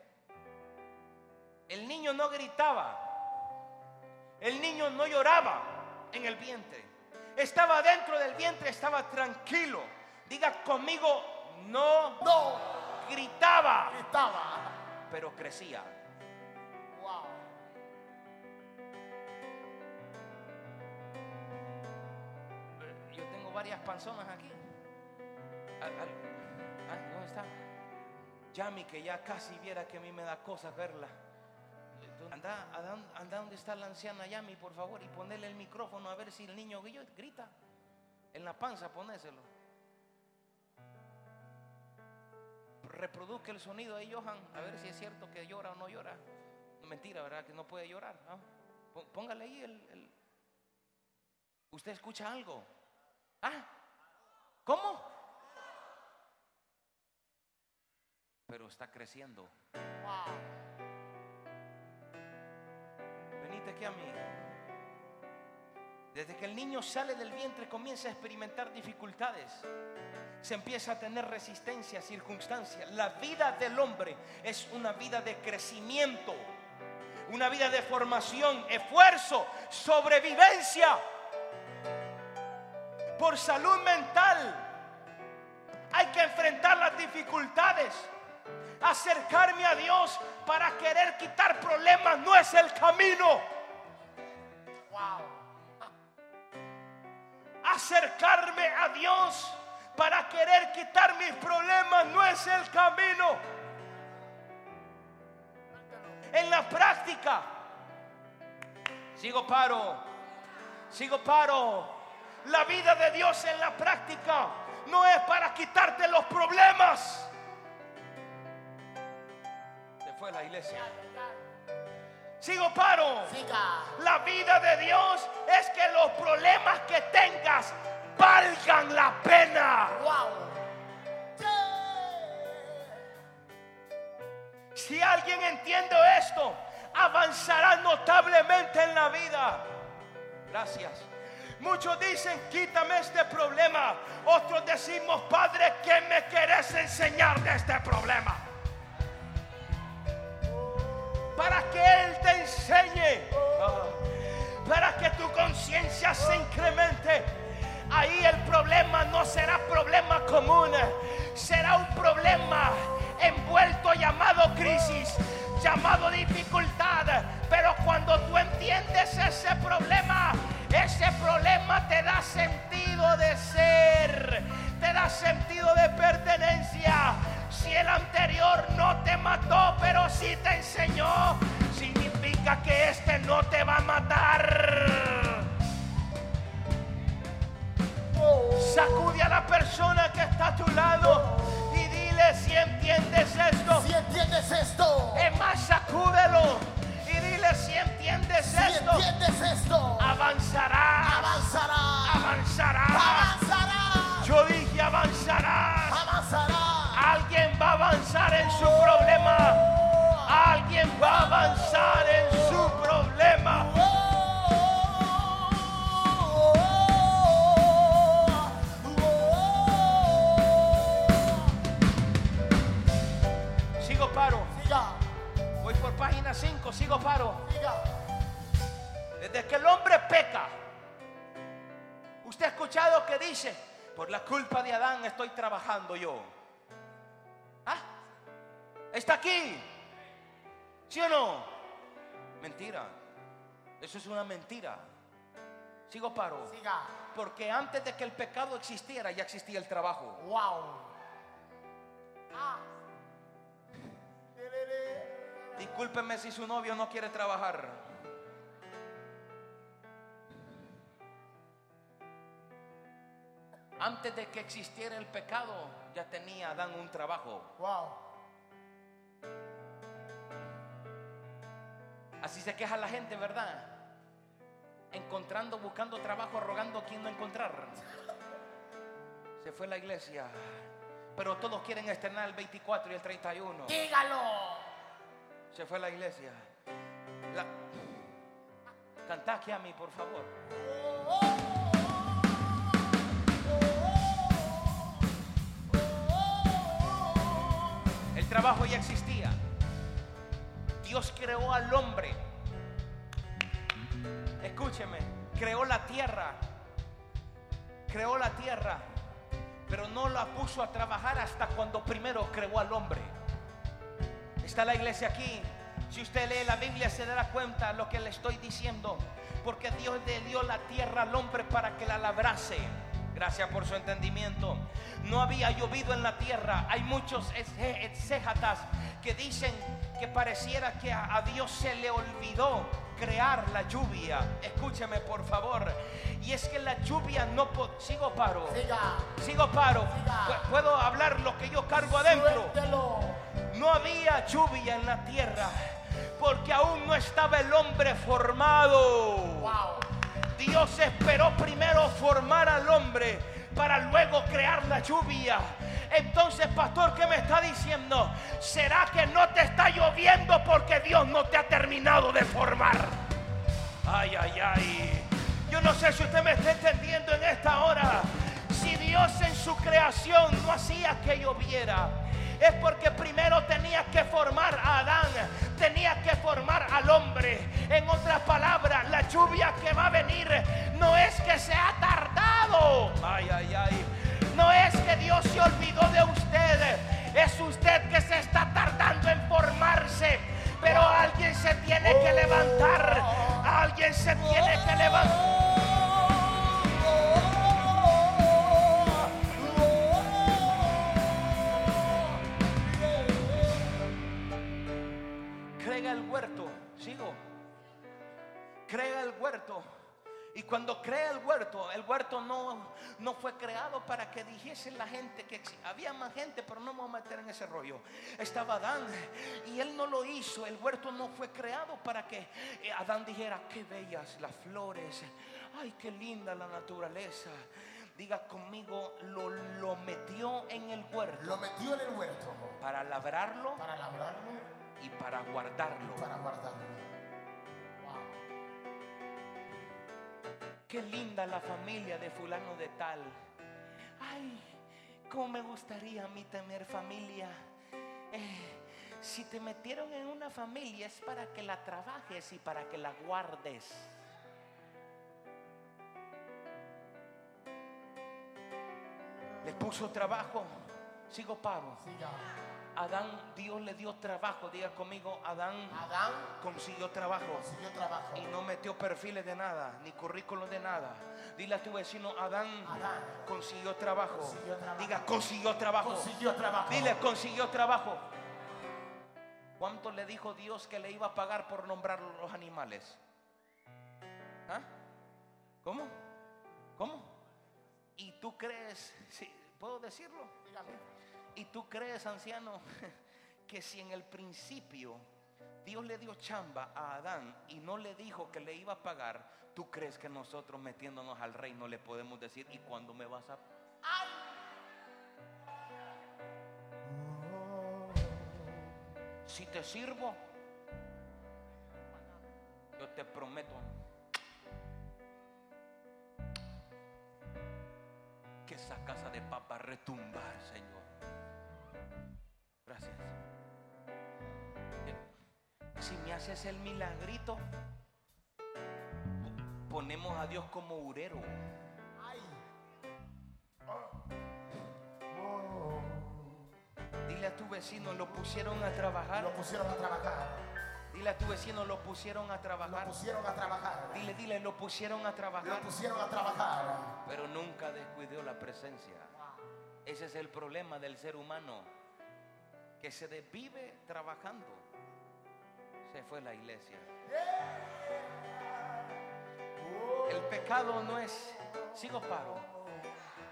El niño no gritaba. El niño no lloraba en el vientre. Estaba dentro del vientre, estaba tranquilo. Diga conmigo, no No. gritaba, Gritaba. pero crecía. Wow. Yo tengo varias panzonas aquí. ¿Dónde está? Yami, que ya casi viera que a mí me da cosas verla. Anda, anda, anda donde está la anciana Yami, por favor, y ponerle el micrófono a ver si el niño grita. En la panza, ponéselo. Reproduzca el sonido ahí, Johan, a ver si es cierto que llora o no llora. Mentira, ¿verdad? Que no puede llorar. Pó- Póngale ahí el- el, ¿Usted escucha algo? ¿Ah? ¿Cómo? Pero está creciendo. Wow. Aquí a mí. Desde que el niño sale del vientre comienza a experimentar dificultades. Se empieza a tener resistencia, circunstancias. La vida del hombre es una vida de crecimiento, una vida de formación, esfuerzo, sobrevivencia. Por salud mental hay que enfrentar las dificultades. Acercarme a Dios para querer quitar problemas no es el camino. Acercarme a Dios para querer quitar mis problemas no es el camino. En la práctica, sigo paro, sigo paro. La vida de Dios en la práctica no es para quitarte los problemas. Se fue la iglesia. Sigo paro. Siga. La vida de Dios es que los problemas que tengas valgan la pena. Wow. Si alguien entiende esto, avanzará notablemente en la vida. Gracias. Muchos dicen, quítame este problema. Otros decimos, Padre, ¿qué me querés enseñar de este problema? Para que Él te enseñe. Para que tu conciencia se incremente. ahí el problema no será problema común, será un problema envuelto llamado crisis, llamado dificultad. Pero cuando tú entiendes ese problema, ese problema te da sentido de ser, te da sentido de pertenencia. Si el anterior no te mató, pero sí te enseñó, significa que este no te va a matar. Sacude a la persona que está a tu lado y dile si entiendes esto. Si entiendes esto, Es más, sacúdelo y dile si entiendes si esto. entiendes esto, Avanzarás, avanzará, avanzarás. avanzará, Yo dije avanzarás. avanzará. Alguien va a avanzar en su problema. Alguien va a avanzar en su problema. Sigo paro. Siga, Voy por página 5, sigo paro. siga. Desde que el hombre peca, usted ha escuchado que dice, por la culpa de Adán estoy trabajando yo. Está aquí. ¿Sí o no? Mentira. Eso es una mentira. Sigo paro. Siga. Porque antes de que el pecado existiera, ya existía el trabajo. Wow. Ah. Discúlpeme si su novio no quiere trabajar. Antes de que existiera el pecado, ya tenía Adán un trabajo. Wow. Así se queja la gente, ¿verdad? Encontrando, buscando trabajo, rogando a quien no encontrar. Se fue la iglesia. Pero todos quieren estrenar el 24 y el 31. Dígalo. Se fue la iglesia. La... Cantá aquí a mí, por favor. El trabajo ya existía. Dios creó al hombre. Escúcheme, creó la tierra. Creó la tierra. Pero no la puso a trabajar hasta cuando primero creó al hombre. Está la iglesia aquí. Si usted lee la Biblia se dará cuenta de lo que le estoy diciendo. Porque Dios le dio la tierra al hombre para que la labrase. Gracias por su entendimiento. No había llovido en la tierra. Hay muchos exégetas que dicen que pareciera que a, a Dios se le olvidó crear la lluvia. Escúcheme por favor. Y es que la lluvia no... Sigo paro. Siga. Sigo paro. Siga. Puedo hablar lo que yo cargo adentro. Suéltelo. No había lluvia en la tierra porque aún no estaba el hombre formado. Wow. Dios esperó primero formar al hombre para luego crear la lluvia. Entonces, pastor, ¿qué me está diciendo? ¿Será que no te está lloviendo porque Dios no te ha terminado de formar? Ay, ay, ay. Yo no sé si usted me está entendiendo en esta hora. Si Dios en su creación no hacía que lloviera, es porque primero tenía que formar a Adán, tenía que formar al hombre. En otras palabras, la lluvia que va a venir no es que se ha tardado. Ay, ay, ay. No es que Dios se olvidó de usted, es usted que se está tardando en formarse. Pero alguien se tiene que levantar, alguien se tiene que levantar. Crea el huerto. Y cuando crea el huerto, el huerto no, no fue creado para que dijese la gente que había más gente, pero no me voy a meter en ese rollo. Estaba Adán y él no lo hizo. El huerto no fue creado para que eh, Adán dijera, qué bellas las flores, ay, qué linda la naturaleza. Diga conmigo, lo, lo metió en el huerto Lo metió en el huerto para labrarlo para labrarlo y para guardarlo. y para guardarlo. Qué linda la familia de fulano de tal. Ay, cómo me gustaría a mí tener familia. Eh, si te metieron en una familia es para que la trabajes y para que la guardes. Le puso trabajo. Sigo paro. Siga. Adán, Dios le dio trabajo. Diga conmigo, Adán Adán consiguió trabajo. consiguió trabajo. Y no metió perfiles de nada, ni currículos de nada. Dile a tu vecino, Adán Adán consiguió trabajo. consiguió trabajo. Diga, consiguió trabajo. Consiguió trabajo. Dile, consiguió trabajo. ¿Cuánto le dijo Dios que le iba a pagar por nombrar los animales? ¿Ah? ¿Cómo? ¿Cómo? ¿Y tú crees, sí, puedo decirlo? Dígame. ¿Y tú crees, anciano, *laughs* que si en el principio Dios le dio chamba a Adán y no le dijo que le iba a pagar, tú crees que nosotros metiéndonos al reino le podemos decir, ¿y cuándo me vas a... Ay. Si te sirvo, yo te prometo que esa casa de papa retumbar, Señor. Gracias. Si me haces el milagrito, po- ponemos a Dios como urero. Ay. Dile a tu vecino, lo pusieron a trabajar. Lo pusieron a trabajar. Dile a tu vecino, lo pusieron a Lo trabajar. pusieron a trabajar. Dile, dile, lo pusieron a Lo trabajar. pusieron a trabajar. pero nunca descuidó la presencia. Ese es el problema del ser humano, que se desvive trabajando. Se fue la iglesia. El pecado no es, sigo paro,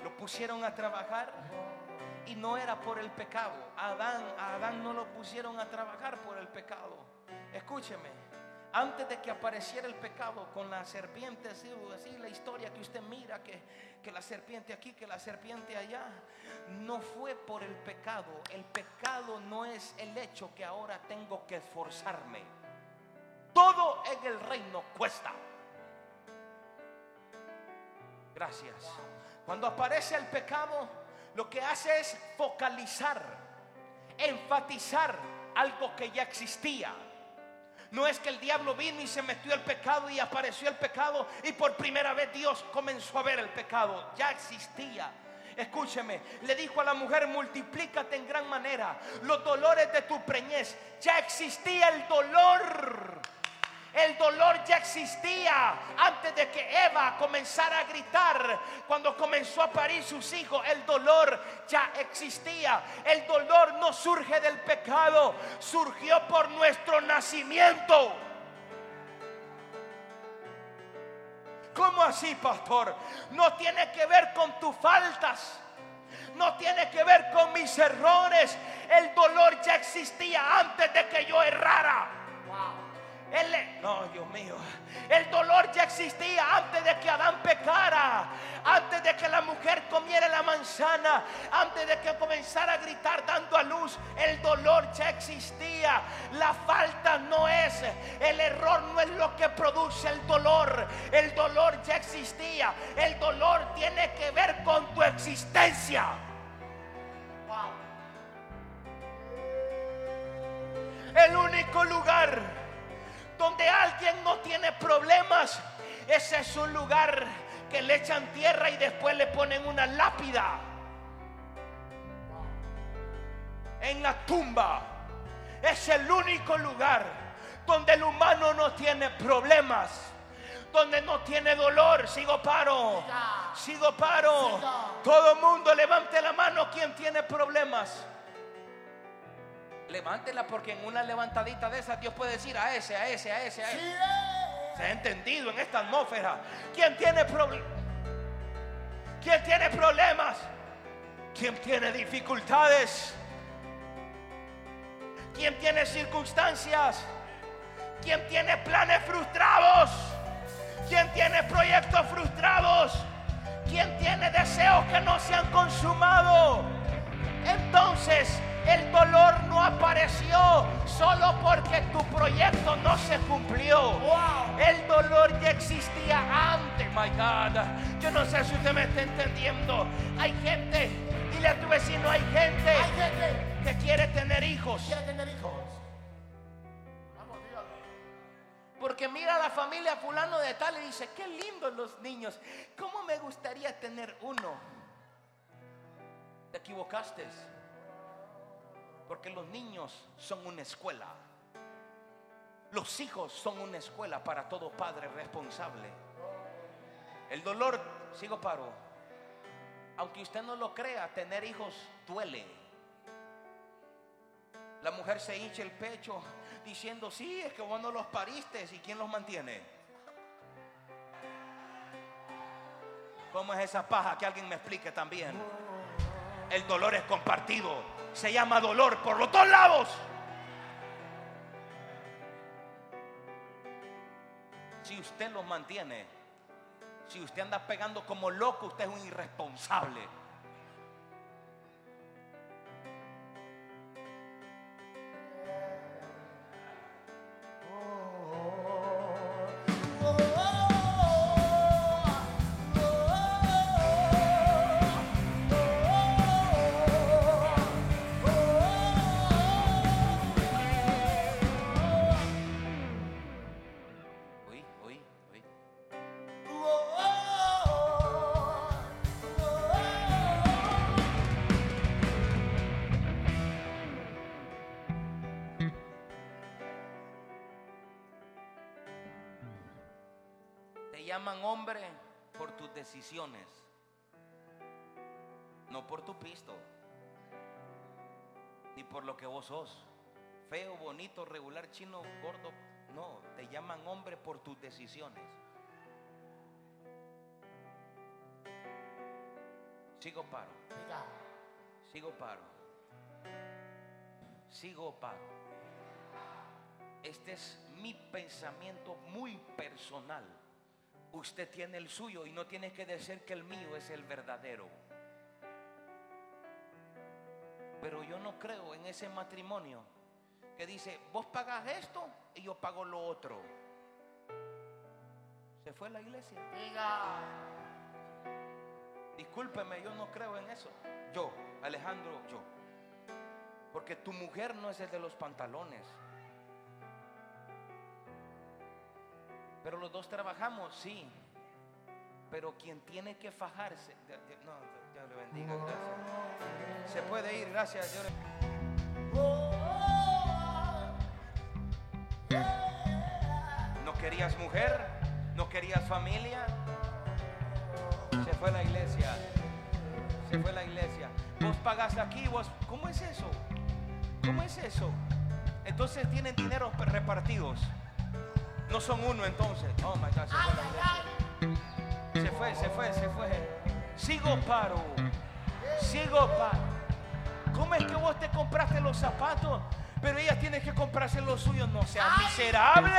lo pusieron a trabajar y no era por el pecado. A Adán, a Adán no lo pusieron a trabajar por el pecado. Escúcheme, antes de que apareciera el pecado con la serpiente, así, la historia que usted mira, que, que la serpiente aquí, que la serpiente allá, no fue por el pecado. El pecado no es el hecho que ahora tengo que esforzarme. Todo en el reino cuesta. Gracias. Cuando aparece el pecado, lo que hace es focalizar, enfatizar algo que ya existía. No es que el diablo vino y se metió el pecado y apareció el pecado y por primera vez Dios comenzó a ver el pecado. Ya existía. Escúcheme, le dijo a la mujer, multiplícate en gran manera. Los dolores de tu preñez, ya existía el dolor. El dolor ya existía antes de que Eva comenzara a gritar. Cuando comenzó a parir sus hijos, el dolor ya existía. El dolor no surge del pecado, surgió por nuestro nacimiento. ¿Cómo así, pastor? No tiene que ver con tus faltas. No tiene que ver con mis errores. El dolor ya existía antes de que yo errara. No, Dios mío. El dolor ya existía antes de que Adán pecara, antes de que la mujer comiera la manzana, antes de que comenzara a gritar dando a luz. El dolor ya existía. La falta no es, el error no es lo que produce el dolor. El dolor ya existía. El dolor tiene que ver con tu existencia. El único lugar donde alguien no tiene problemas, ese es un lugar que le echan tierra y después le ponen una lápida. En la tumba es el único lugar donde el humano no tiene problemas, donde no tiene dolor. Sigo paro, sigo paro. Todo mundo levante la mano quien tiene problemas. Levántela porque en una levantadita de esas Dios puede decir a ese, a ese, a ese, a ese. Sí. Se ha entendido en esta atmósfera. ¿Quién tiene problemas? ¿Quién tiene problemas? ¿Quién tiene dificultades? ¿Quién tiene circunstancias? ¿Quién tiene planes frustrados? ¿Quién tiene proyectos frustrados? ¿Quién tiene deseos que no se han consumado? Entonces el dolor no apareció solo porque tu proyecto no se cumplió. El dolor ya existía antes, my God. Yo no sé si usted me está entendiendo. Hay gente, dile a tu vecino, hay gente Hay gente que quiere tener hijos. quiere tener hijos. Porque mira a la familia fulano de tal y dice, qué lindos los niños. ¿Cómo me gustaría tener uno? equivocaste. Porque los niños son una escuela. Los hijos son una escuela para todo padre responsable. El dolor, sigo paro. Aunque usted no lo crea, tener hijos duele. La mujer se hincha el pecho diciendo, sí, es que vos no los pariste. ¿Y quién los mantiene? ¿Cómo es esa paja? Que alguien me explique también. El dolor es compartido. Se llama dolor por los dos lados. Si usted los mantiene, si usted anda pegando como loco, usted es un irresponsable. Llaman hombre por tus decisiones, no por tu pisto, ni por lo que vos sos. Feo, bonito, regular, chino, gordo. No, te llaman hombre por tus decisiones. Sigo paro, sigo paro, sigo paro. Este es mi pensamiento muy personal. Usted tiene el suyo y no tiene que decir que el mío es el verdadero. Pero yo no creo en ese matrimonio que dice, vos pagas esto y yo pago lo otro. Se fue la iglesia. diga, Discúlpeme, yo no creo en eso. Yo, Alejandro, yo. Porque tu mujer no es el de los pantalones. Pero los dos trabajamos, sí. Pero quien tiene que fajarse. No, Dios le bendiga, gracias. Se puede ir, gracias. Dios No querías mujer, no querías familia. Se fue la iglesia. Se fue la iglesia. Vos pagas aquí, vos. ¿Cómo es eso? ¿Cómo es eso? Entonces tienen dinero repartidos. No son uno entonces. Oh my God, se fue la. Se fue, se fue, se fue. Sigo paro. Sigo paro. ¿Cómo es que vos te compraste los zapatos? Pero ella tiene que comprarse los suyos. No seas miserable.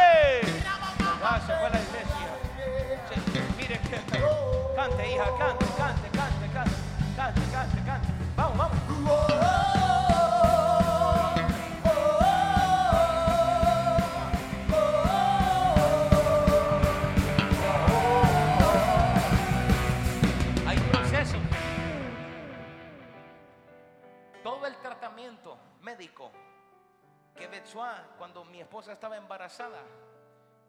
Ah, se fue la iglesia. Sí, mire que cante, hija, cante, cante, cuando mi esposa estaba embarazada,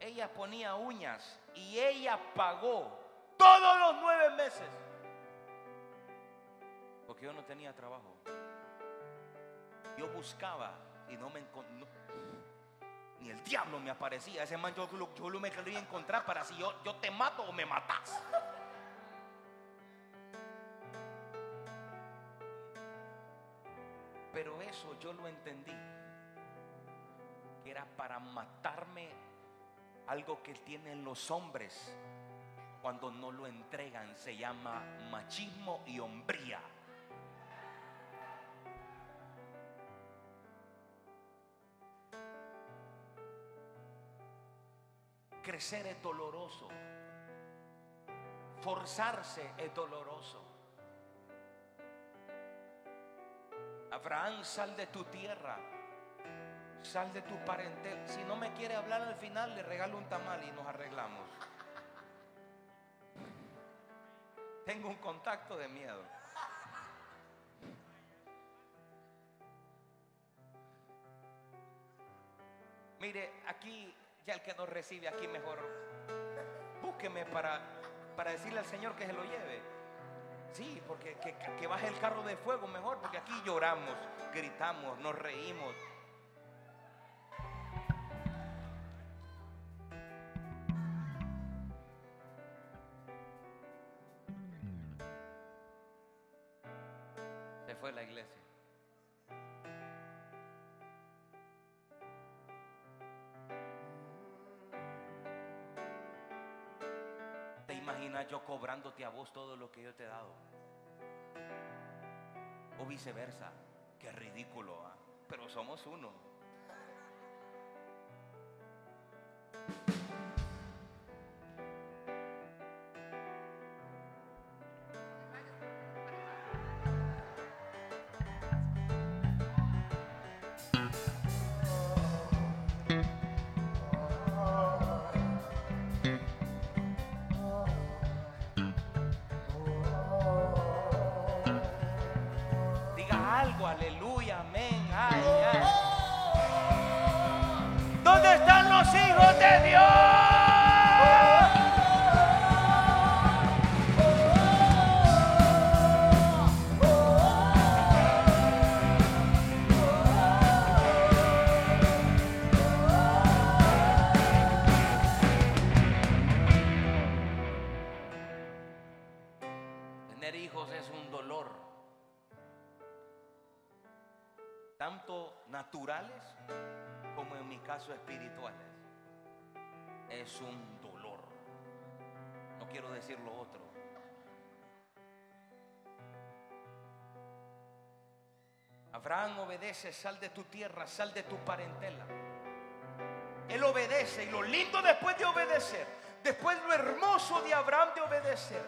ella ponía uñas y ella pagó todos los nueve meses. Porque yo no tenía trabajo. Yo buscaba y no me encontré. Ni el diablo me aparecía. Ese man yo, lo- yo lo me quería encontrar para si yo, yo te mato o me matas. Pero eso yo lo entendí. Era para matarme algo que tienen los hombres cuando no lo entregan. Se llama machismo y hombría. Crecer es doloroso. Forzarse es doloroso. Abraham, sal de tu tierra. Sal de tu parentel. Si no me quiere hablar al final, le regalo un tamal y nos arreglamos. Tengo un contacto de miedo. Mire, aquí ya el que nos recibe aquí mejor, búsqueme para, para decirle al Señor que se lo lleve. Sí, porque que, que- que baje el carro de fuego mejor, porque aquí lloramos, gritamos, nos reímos. Cobrándote a vos todo lo que yo te he dado? O viceversa. Qué ridículo, ¿ah? pero somos uno. Aleluya, amén. Ay, ay. ¿Dónde están los hijos de Dios? Obedece, sal de tu tierra, sal de tu parentela. Él obedece y lo lindo después de obedecer, después lo hermoso de Abraham de obedecer,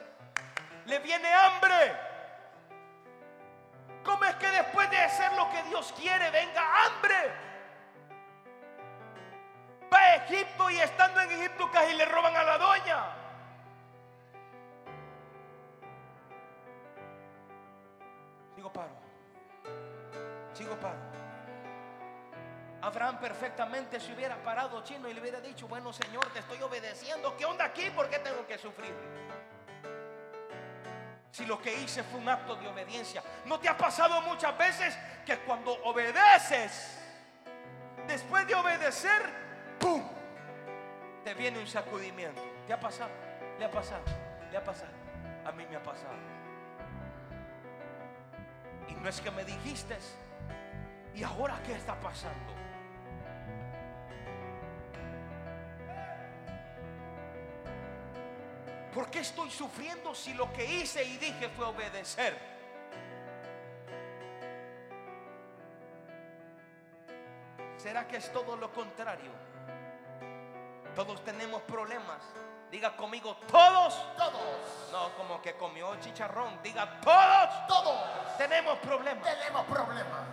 le viene hambre. ¿Cómo es que después de hacer lo que Dios quiere venga hambre? Va a Egipto y estando en Egipto casi le roban a la doña. Perfectamente se hubiera parado chino y le hubiera dicho, bueno Señor, te estoy obedeciendo. ¿Qué onda aquí? ¿Por qué tengo que sufrir? Si lo que hice fue un acto de obediencia. ¿No te ha pasado muchas veces que cuando obedeces, después de obedecer, ¡pum! Te viene un sacudimiento. ¿Te ha pasado? ¿Le ha pasado? ¿Le ha pasado? A mí me ha pasado. Y no es que me dijiste, ¿y ahora qué está pasando? ¿Por qué estoy sufriendo si lo que hice y dije fue obedecer? ¿Será que es todo lo contrario? Todos tenemos problemas. Diga conmigo, todos. Todos, No, como que comió chicharrón. Diga, todos todos tenemos problemas. tenemos problemas.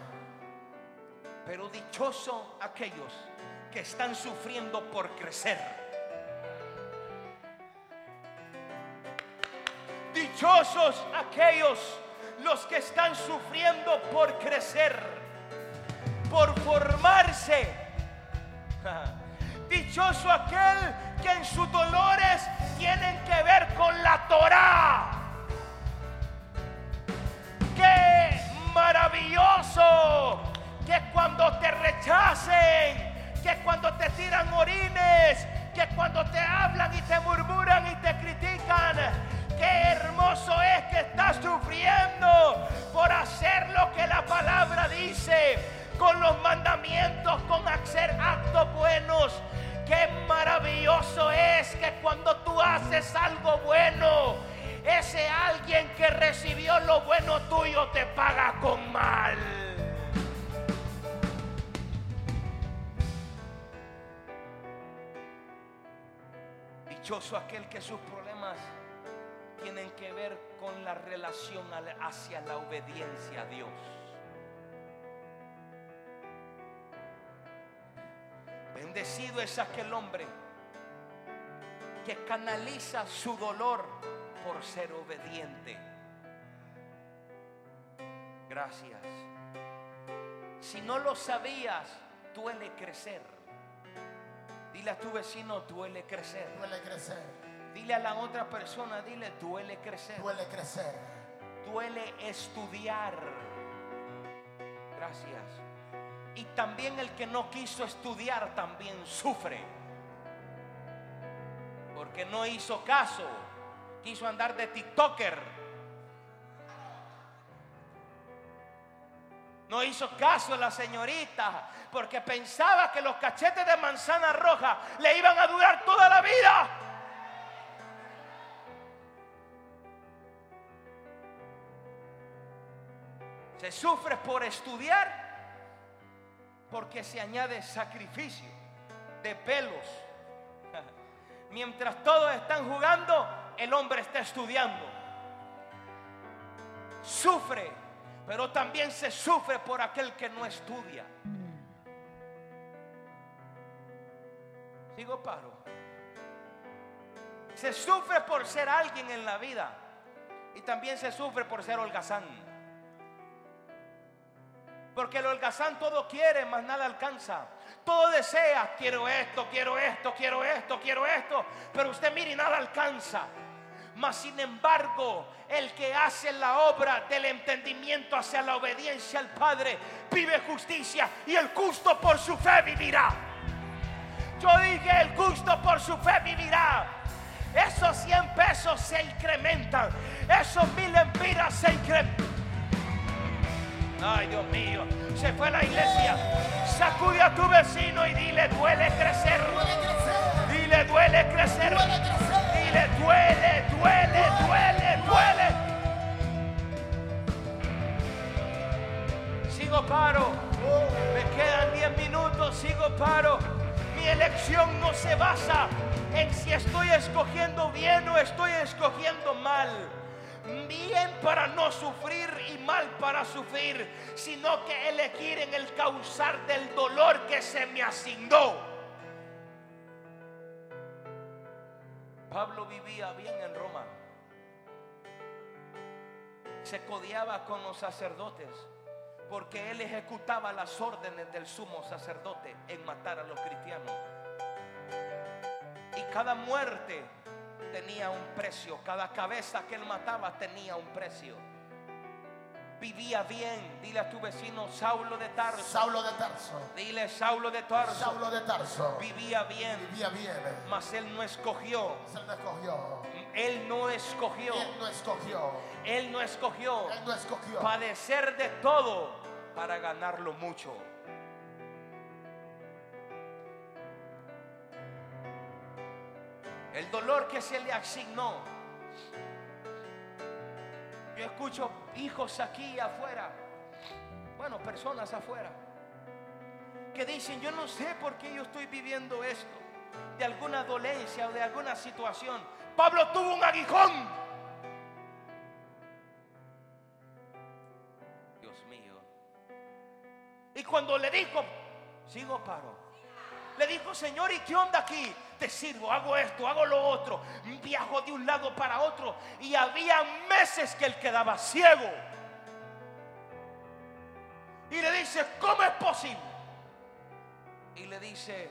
Pero dichoso aquellos que están sufriendo por crecer. Dichosos aquellos los que están sufriendo por crecer, por formarse. *laughs* Dichoso aquel que en sus dolores tienen que ver con la Torá. Qué maravilloso que cuando te rechacen, que cuando te tiran orines, que cuando te hablan y te murmuran y te critican, qué hermoso es que estás sufriendo por hacer lo que la palabra dice, con los mandamientos, con hacer actos buenos. Qué maravilloso es que cuando tú haces algo bueno, ese alguien que recibió lo bueno tuyo te paga con mal. Dichoso aquel que sus problemas tienen que ver con la relación hacia la obediencia a Dios. Bendecido es aquel hombre que canaliza su dolor por ser obediente. Gracias. Si no lo sabías, duele crecer. Dile a tu vecino, duele crecer. Duele crecer, Dile a la otra persona, dile, duele crecer. duele crecer. duele estudiar. Gracias. Y también el que no quiso estudiar también sufre. Porque no hizo caso. Quiso andar de TikToker. No hizo caso a la señorita porque pensaba que los cachetes de manzana roja le iban a durar toda la vida. Se sufre por estudiar porque se añade sacrificio de pelos. *laughs* Mientras todos están jugando, el hombre está estudiando. Sufre, pero también se sufre por aquel que no estudia. Sigo paro. Se sufre por ser alguien en la vida y también se sufre por ser holgazán. Porque el holgazán todo quiere, más nada alcanza. Todo desea, quiero esto, quiero esto, quiero esto, quiero esto. Pero usted mire nada alcanza. Mas sin embargo, el que hace la obra del entendimiento hacia la obediencia al Padre, vive justicia y el justo por su fe vivirá. Yo dije, el justo por su fe vivirá. Esos 100 pesos se incrementan. Esos mil empiras se incrementan. Ay, Dios mío. Se fue a la iglesia. Sacude a tu vecino y dile, duele crecer. Dile, duele crecer. Dile, duele, duele, duele, duele. Sigo paro. Me quedan 10 minutos. Sigo paro. Mi elección no se basa en si estoy escogiendo bien o estoy escogiendo mal bien para no sufrir y mal para sufrir, sino que elegir en el causar del dolor que se me asignó. Pablo vivía bien en Roma. Se codiaba con los sacerdotes porque él ejecutaba las órdenes del sumo sacerdote en matar a los cristianos. Y cada muerte tenía un precio. Cada cabeza que él mataba tenía un precio. Vivía bien. Dile a tu vecino Saulo de Tarso. Saulo de Tarso. Dile Saulo de Tarso. Saulo de Tarso. Vivía bien. Vivía bien. Mas él no escogió. Él no escogió. Él no escogió. Él no escogió. Él no escogió. Él no escogió. Padecer de todo para ganarlo mucho. El dolor que se le asignó. Yo escucho hijos aquí afuera. Bueno, personas afuera. Que dicen, yo no sé por qué yo estoy viviendo esto. De alguna dolencia o de alguna situación. Pablo tuvo un aguijón. Dios mío. Y cuando le dijo, sigo paro. Le dijo, Señor, ¿y qué onda aquí? Te sirvo, hago esto, hago lo otro. Viajo de un lado para otro. Y había meses que él quedaba ciego. Y le dice, ¿cómo es posible? Y le dice,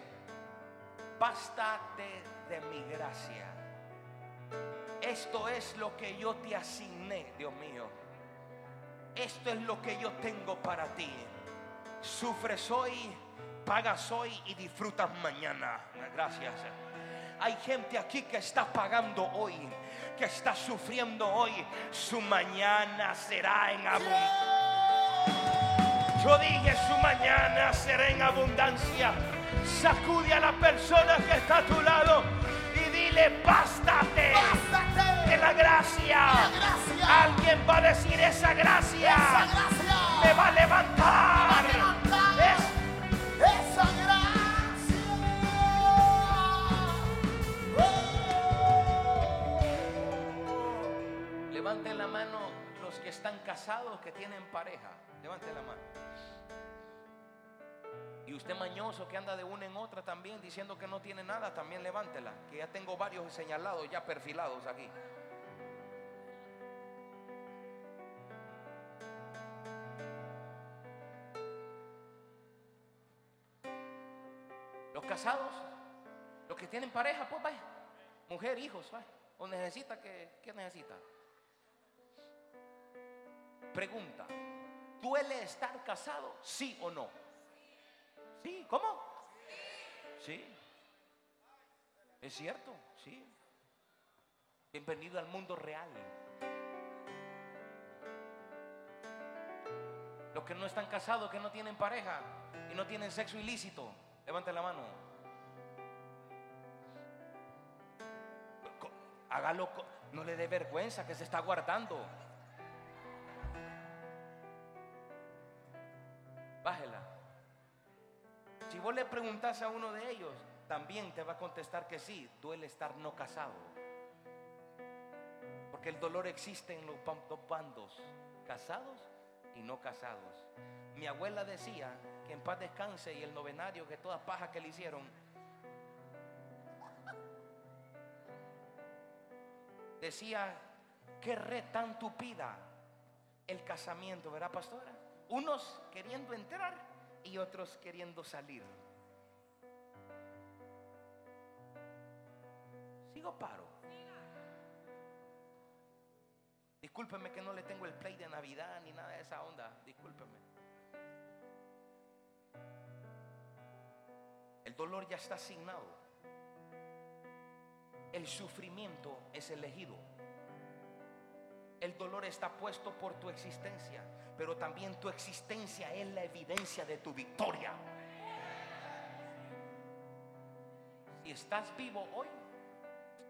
bástate de mi gracia. Esto es lo que yo te asigné, Dios mío. Esto es lo que yo tengo para ti. Sufres hoy pagas hoy y disfrutas mañana. Gracias. Hay gente aquí que está pagando hoy, que está sufriendo hoy. Su mañana será en abundancia. Yo dije, su mañana será en abundancia. Sacude a la persona que está a tu lado y dile, bástate, de la gracia. Alguien va a decir esa gracia, me va a levantar. Están casados, que tienen pareja. Levanten la mano. Y usted mañoso que anda de una en otra también diciendo que no tiene nada, también levántela. Que ya tengo varios señalados, ya perfilados aquí. Los casados, los que tienen pareja, pues vaya. Mujer, hijos, vaya. O necesita que, ¿qué necesita? Pregunta, ¿duele estar casado? ¿Sí o no? ¿Sí? ¿Cómo? Sí. Es cierto, sí. Bienvenido al mundo real. Los que no están casados, que no tienen pareja y no tienen sexo ilícito, levanten la mano. Hágalo, no le dé vergüenza que se está guardando. Le preguntas a uno de ellos, también te va a contestar que sí, duele estar no casado. Porque el dolor existe en los dos bandos, casados y no casados. Mi abuela decía que en paz descanse y el novenario, que toda paja que le hicieron, decía que re tan tupida el casamiento, ¿verdad, pastora? Unos queriendo entrar y otros queriendo salir. Sigo paro. Discúlpeme que no le tengo el play de Navidad ni nada de esa onda. Discúlpeme. El dolor ya está asignado. El sufrimiento es elegido. El dolor está puesto por tu existencia, pero también tu existencia es la evidencia de tu victoria. Si estás vivo hoy,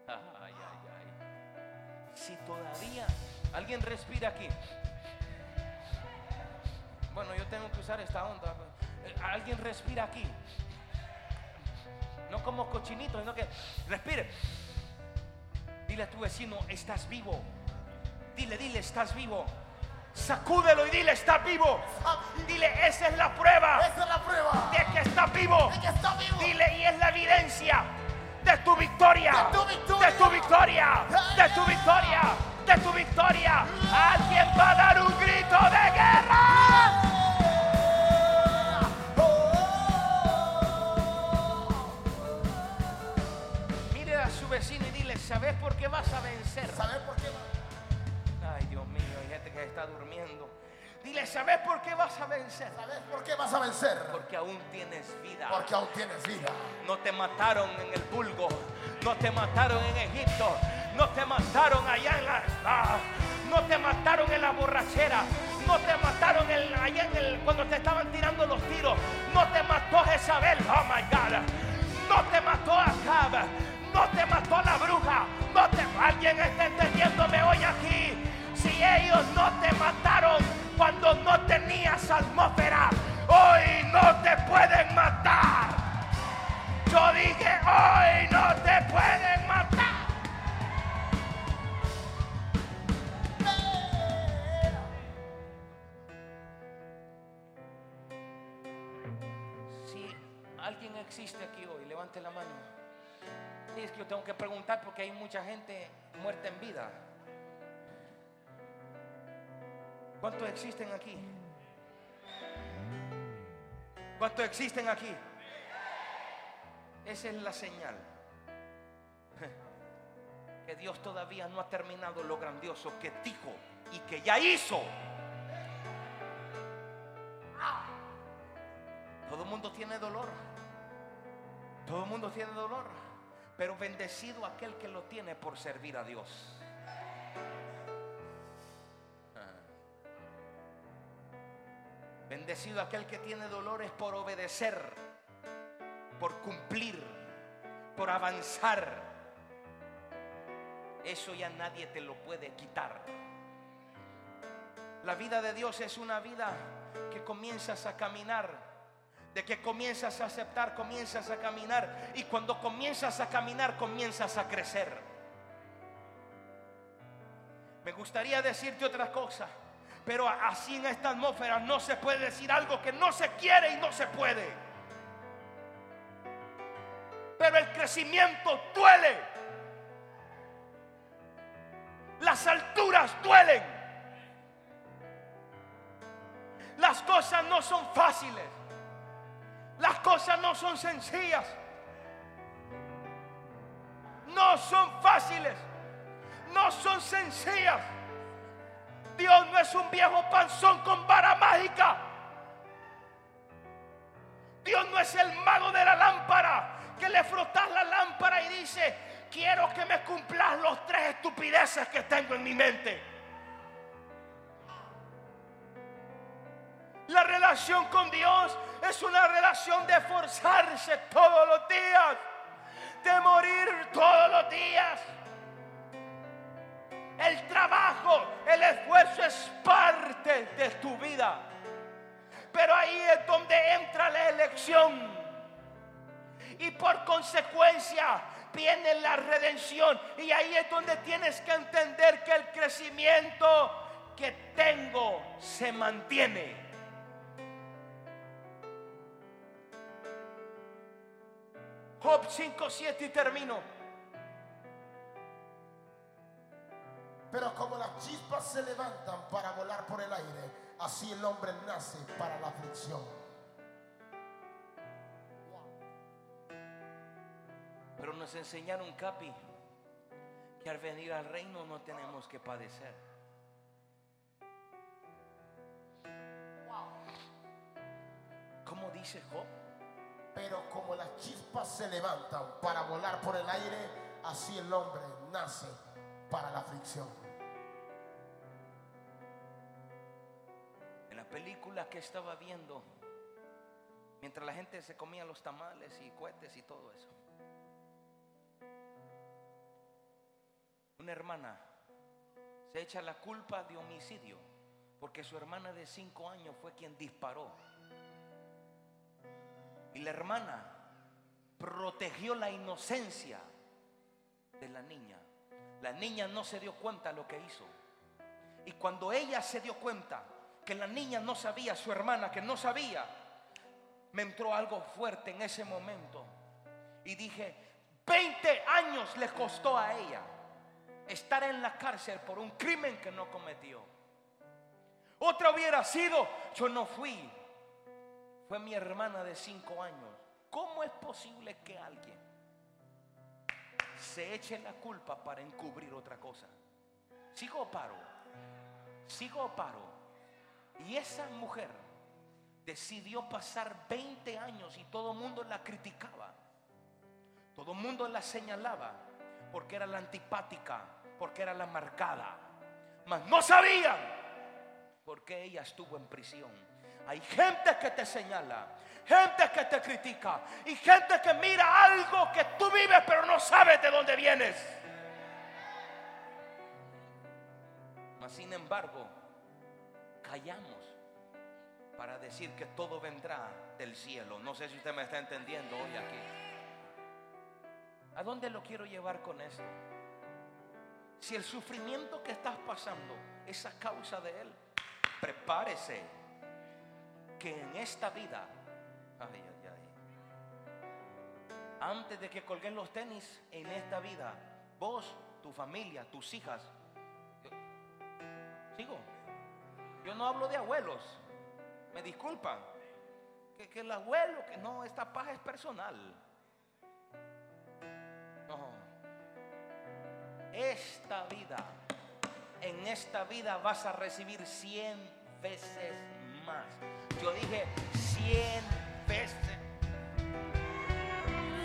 ay, ay, ay. Si todavía alguien respira aquí, bueno, yo tengo que usar esta onda. Eh, Alguien respira aquí, no como cochinito, sino que respire. Dile a tu vecino, estás vivo. Dile, dile, estás vivo. Sacúdelo y dile, estás vivo. Dile, esa es la prueba Esa es la prueba. de que estás vivo. De que está vivo. Dile, y es la evidencia de tu victoria. De tu victoria. Existen aquí? ¿Cuántos existen aquí? Esa es la señal. Que Dios todavía no ha terminado lo grandioso que dijo y que ya hizo. Todo el mundo tiene dolor. Todo el mundo tiene dolor. Pero bendecido aquel que lo tiene por servir a Dios. Bendecido aquel que tiene dolores por obedecer, por cumplir, por avanzar. Eso ya nadie te lo puede quitar. La vida de Dios es una vida que comienzas a caminar, de que comienzas a aceptar, comienzas a caminar y cuando comienzas a caminar comienzas a crecer. Me gustaría decirte otra cosa, pero así en esta atmósfera no se puede decir algo que no se quiere y no se puede. Pero el crecimiento duele. Las alturas duelen. Las cosas no son fáciles. Las cosas no son sencillas. No son fáciles. No son sencillas. Dios no es un viejo panzón con vara mágica. Dios no es el mago de la lámpara que le frotas la lámpara y dice, quiero que me cumplas los tres estupideces que tengo en mi mente. La relación con Dios es una relación de esforzarse todos los días, de morir todos los días. El trabajo, el esfuerzo es parte de tu vida. Pero ahí es donde entra la elección. Y por consecuencia viene la redención. Y ahí es donde tienes que entender que el crecimiento que tengo se mantiene. Job 5, 7 y termino. Pero como las chispas se levantan para volar por el aire, así el hombre nace para la aflicción. Pero nos enseñaron, Capi, que al venir al reino no tenemos que padecer. ¿Cómo dice Job? Pero como las chispas se levantan para volar por el aire, así el hombre nace para la aflicción. Película que estaba viendo, mientras la gente se comía los tamales y cohetes y todo eso, una hermana se echa la culpa de homicidio porque su hermana de cinco años fue quien disparó. Y la hermana protegió la inocencia de la niña. La niña no se dio cuenta de lo que hizo. Y cuando ella se dio cuenta que la niña no sabía, su hermana que no sabía, me entró algo fuerte en ese momento. Y dije, 20 años le costó a ella estar en la cárcel por un crimen que no cometió. Otra hubiera sido, yo no fui, fue mi hermana de cinco años. ¿Cómo es posible que alguien se eche la culpa para encubrir otra cosa? ¿Sigo o paro? ¿Sigo o paro? Y esa mujer decidió pasar 20 años y todo el mundo la criticaba. Todo el mundo la señalaba porque era la antipática, porque era la marcada. Mas no sabían por qué ella estuvo en prisión. Hay gente que te señala, gente que te critica y gente que mira algo que tú vives pero no sabes de dónde vienes. Mas sin embargo, callamos para decir que todo vendrá del cielo. No sé si usted me está entendiendo hoy aquí. ¿A dónde lo quiero llevar con esto? Si el sufrimiento que estás pasando es a causa de él, prepárese que en esta vida, ay, ay, ay, antes de que colguen los tenis, en esta vida, vos, tu familia, tus hijas, sigo, yo no hablo de abuelos, me disculpan, que, el abuelo, que no, esta paz es personal, no, esta vida, en esta vida vas a recibir cien veces más. Yo dije cien veces.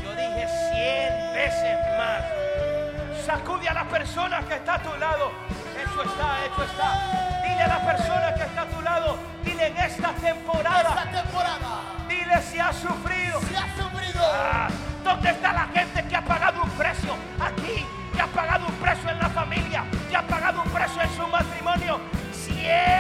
Yo dije cien veces más. Sacude a la persona que está a tu lado. Eso está, eso está. Dile a la persona que está a tu lado. Dile en esta temporada. Esta temporada Dile si has sufrido. se ha sufrido. Ah, ¿Dónde está la gente que ha pagado un precio aquí? Que ha pagado un precio en la familia, que ha pagado un precio en su matrimonio. Cien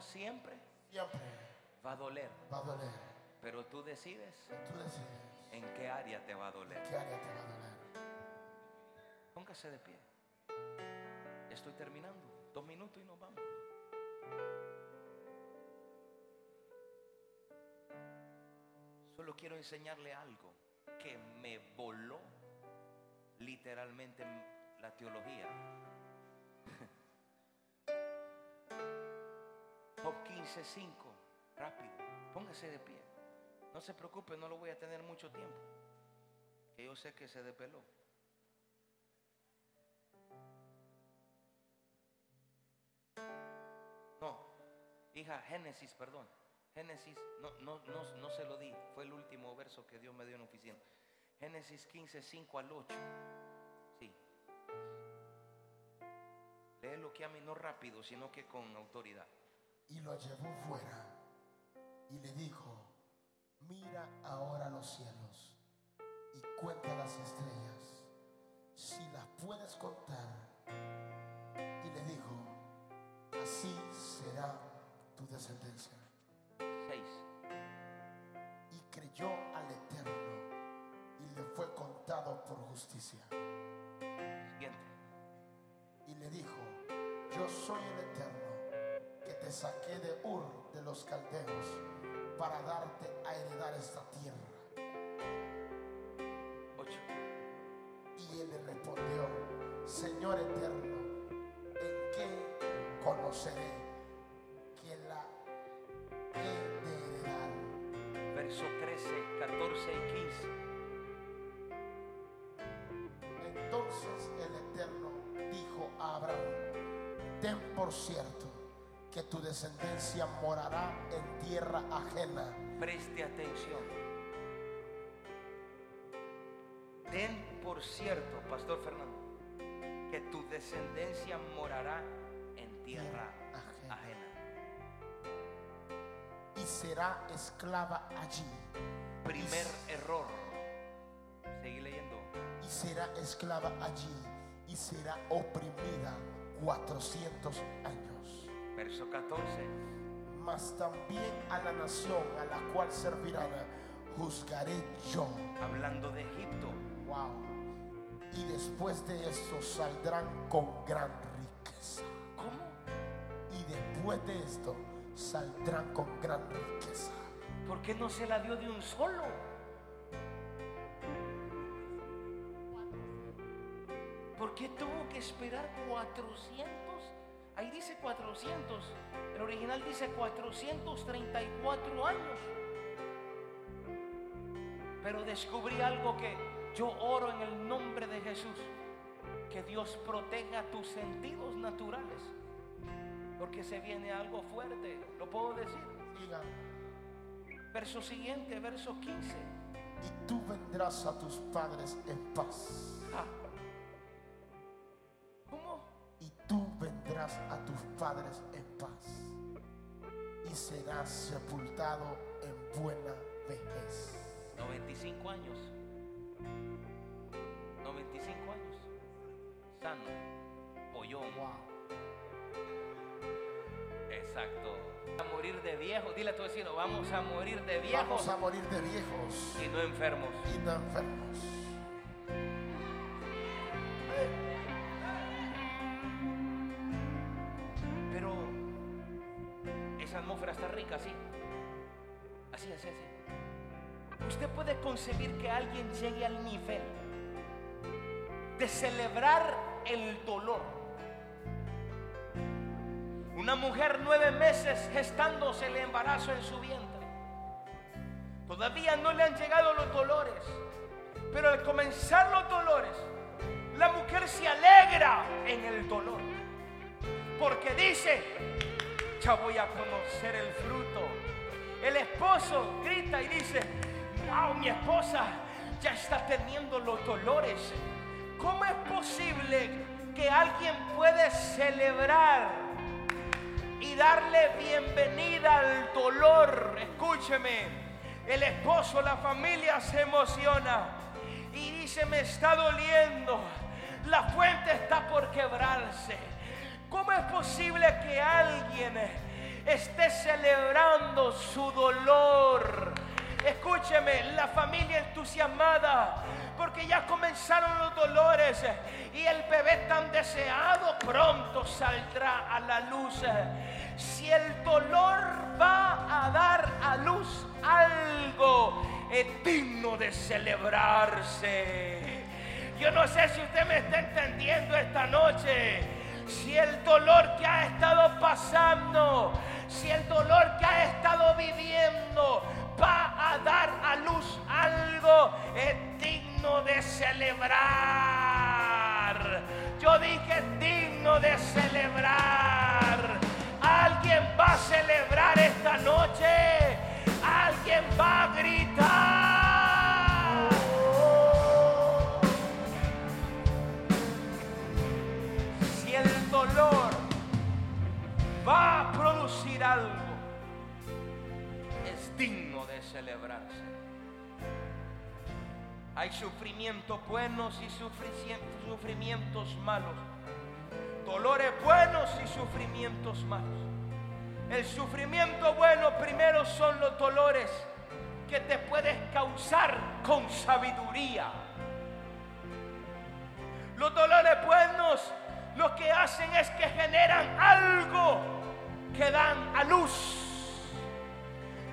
siempre Siempre va a doler. va a doler. Pero tú decides Tú decides en qué área te va a doler. qué área te va a doler. Póngase de pie. Estoy terminando. Dos minutos y nos vamos. Solo quiero enseñarle algo que me voló literalmente la teología. *laughs* Job 15:5, rápido, póngase de pie. No se preocupe, no lo voy a tener mucho tiempo. Que yo sé que se despeló. No, hija, Génesis, perdón. Génesis, no, no, no, no se lo di, fue el último verso que Dios me dio en oficina. Génesis 15, 5 al 8. Sí. Léelo que a mí no rápido, sino que con autoridad. Y lo llevó fuera y le dijo, mira ahora los cielos y cuenta las estrellas, si las puedes contar. Y le dijo, así será tu descendencia. 6. Y creyó al Eterno y le fue contado por justicia. Siguiente. Y le dijo, yo soy el Eterno te saqué de Ur de los caldeos para darte a heredar esta tierra. 8. Y él le respondió, Señor eterno, ¿en qué conoceré que la he de heredar? Verso 13, 14 y 15. Entonces el eterno dijo a Abraham, ten por cierto que tu descendencia morará en tierra ajena Preste atención. Ten por cierto, Pastor Fernando, que tu descendencia morará en tierra Ajena. ajena. y será esclava allí. Primer error. Seguí leyendo. y será esclava allí y será oprimida 400 años. Verso 14. Mas también a la nación a la cual servirán juzgaré yo. Hablando de Egipto. Wow. Y después de esto saldrán con gran riqueza. ¿Cómo? Y después de esto saldrán con gran riqueza. ¿Por qué no se la dio de un solo? ¿Por qué tuvo que esperar 400? Ahí dice 400. El original dice 434 años. Pero descubrí algo que yo oro en el nombre de Jesús. Que Dios proteja tus sentidos naturales. Porque se viene algo fuerte. ¿Lo puedo decir? Diga, Verso siguiente, verso 15. y tú vendrás a tus padres en paz. Ah. ¿Cómo? y tú vendrás a tus padres en paz y serás sepultado en buena vejez. 95 años. 95 años. Sano. Pollón. Exacto. A morir de viejo. Dile a tu vecino, vamos a morir de viejos Vamos a morir de viejos y no enfermos. y no enfermos. Esa atmósfera está rica, así. Así, así, así. Usted puede concebir que alguien llegue al nivel de celebrar el dolor. Una mujer nueve meses gestándose el embarazo en su vientre. Todavía no le han llegado los dolores. Pero al comenzar los dolores, la mujer se alegra en el dolor. Porque dice, ya voy a conocer el fruto. El esposo grita y dice, wow, mi esposa ya está teniendo los dolores. ¿Cómo es posible que alguien puede celebrar y darle bienvenida al dolor? Escúcheme, el esposo, la familia se emociona y dice, me está doliendo, la fuente está por quebrarse. ¿Cómo es posible que alguien esté celebrando su dolor? Escúcheme, la familia entusiasmada porque ya comenzaron los dolores y el bebé tan deseado pronto saldrá a la luz. Si el dolor va a dar a luz algo, es digno de celebrarse. Yo no sé si usted me está entendiendo esta noche. Si el dolor que ha estado pasando, si el dolor que ha estado viviendo va a dar a luz algo, es digno de celebrar. Yo dije digno de celebrar. Alguien va a celebrar esta noche. Alguien va a gritar. Va a producir algo, es digno de celebrarse. Hay sufrimientos buenos y sufrimientos malos. Dolores buenos y sufrimientos malos. El sufrimiento bueno primero son los dolores que te puedes causar con sabiduría. Los dolores buenos lo que hacen es que generan algo que dan a luz.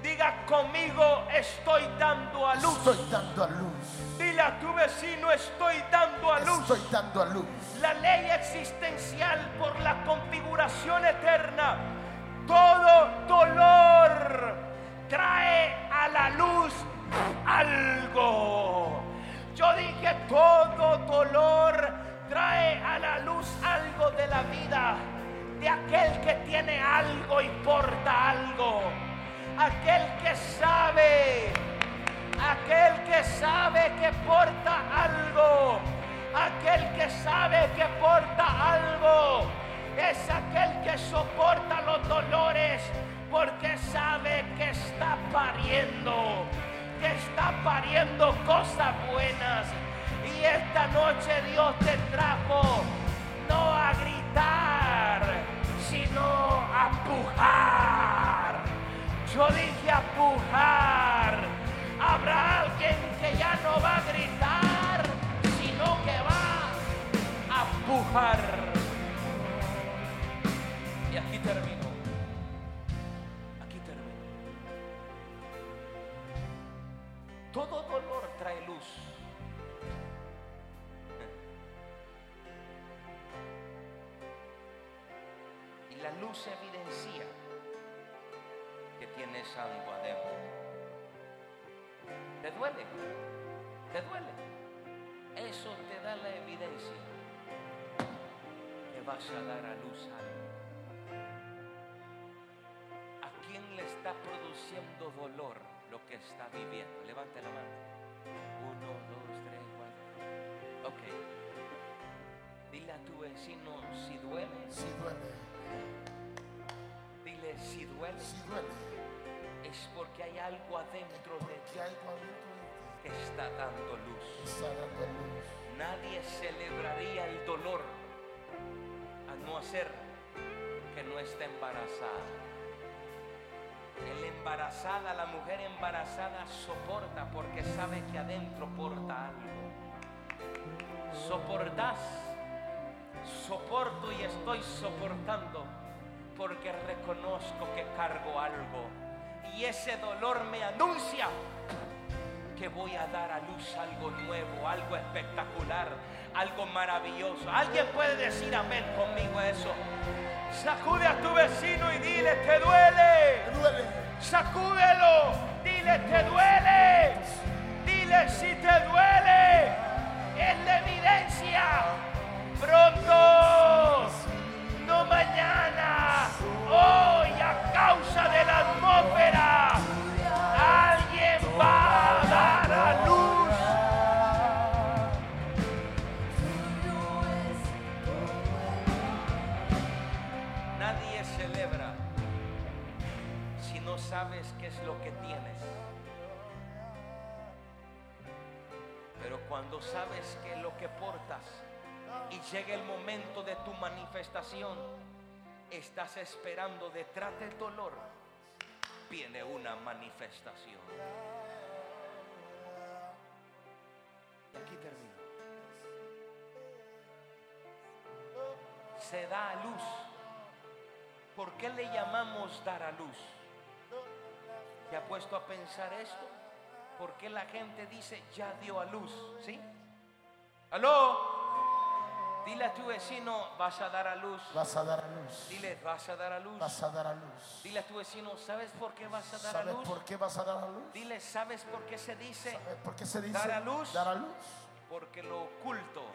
Diga conmigo, estoy dando a luz. Estoy dando a luz. Dile a tu vecino, estoy dando a luz. Estoy dando a luz. La ley existencial por la configuración eterna. Todo dolor trae a la luz algo. Yo dije, todo dolor trae a la luz algo de la vida de aquel que tiene algo y porta algo. Aquel que sabe aquel que sabe que porta algo, aquel que sabe que porta algo, es aquel que soporta los dolores porque sabe que está pariendo, que está pariendo cosas buenas. Y esta noche Dios te trajo no a gritar, sino a pujar. Yo dije a pujar. Habrá alguien que ya no va a gritar, sino que va a pujar. Y aquí termino. Aquí termino. Todo dolor la luz evidencia que tienes algo adentro. ¿Te duele? ¿Te duele? Eso te da la evidencia que vas a dar a luz algo. ¿A quién le está produciendo dolor lo que está viviendo? Levante la mano. Uno, dos, tres, cuatro. Ok. Dile a tu vecino si duele. Si duele, Dile si duele. si duele, Es porque hay algo adentro de ti que algo adentro de ti que está dando luz. está dando a luz. Nadie celebraría el dolor a no hacer que no esté embarazada. El embarazada, la mujer embarazada soporta porque sabe que adentro porta algo. Soportas, soporto y estoy soportando porque reconozco que cargo algo. Y ese dolor me anuncia que voy a dar a luz algo nuevo, algo espectacular, algo maravilloso. ¿Alguien puede decir amén conmigo a eso? Sacude a tu vecino y dile, te duele. Me duele, Sacúdelo, dile, te duele. Dile si te duele. Es la evidencia. Pronto, no mañana, hoy a causa de la atmósfera, alguien va a dar a luz. Nadie celebra si no sabes qué es lo que tienes. Pero cuando sabes qué es lo que portas y llega el momento de tu manifestación, estás esperando detrás del dolor, viene una manifestación. aquí termino. Se da a luz. ¿Por qué le llamamos dar a luz? ¿Te ha puesto a pensar esto? ¿Por qué la gente dice ya dio a luz? ¿Sí? ¿Aló? Dile a tu vecino, vas a dar a luz. Vas a dar a luz. Dile, vas a dar a luz. Vas a dar a luz. Dile a tu vecino, ¿sabes por qué vas a dar a ¿Sabes luz? por qué vas a dar a luz? Dile, ¿sabes por qué se dice? ¿Sabes por qué se dice Dar a luz. Dar a luz. Porque lo oculto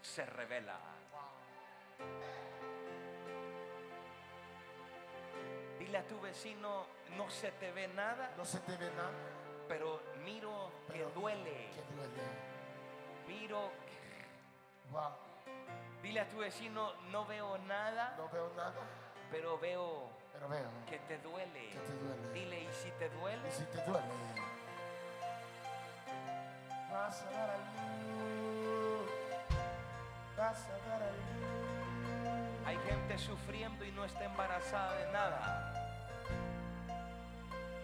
se revela. Dile a tu vecino, no se te ve nada, No se te ve nada. pero miro que duele. Que duele. Miro, Wow. dile a tu vecino, no veo nada, No veo nada, pero veo pero veo que te duele. que te duele. Dile, ¿y si te duele? Y si te duele, vas a dar a luz. Vas a dar a luz. Hay gente sufriendo y no está embarazada de nada.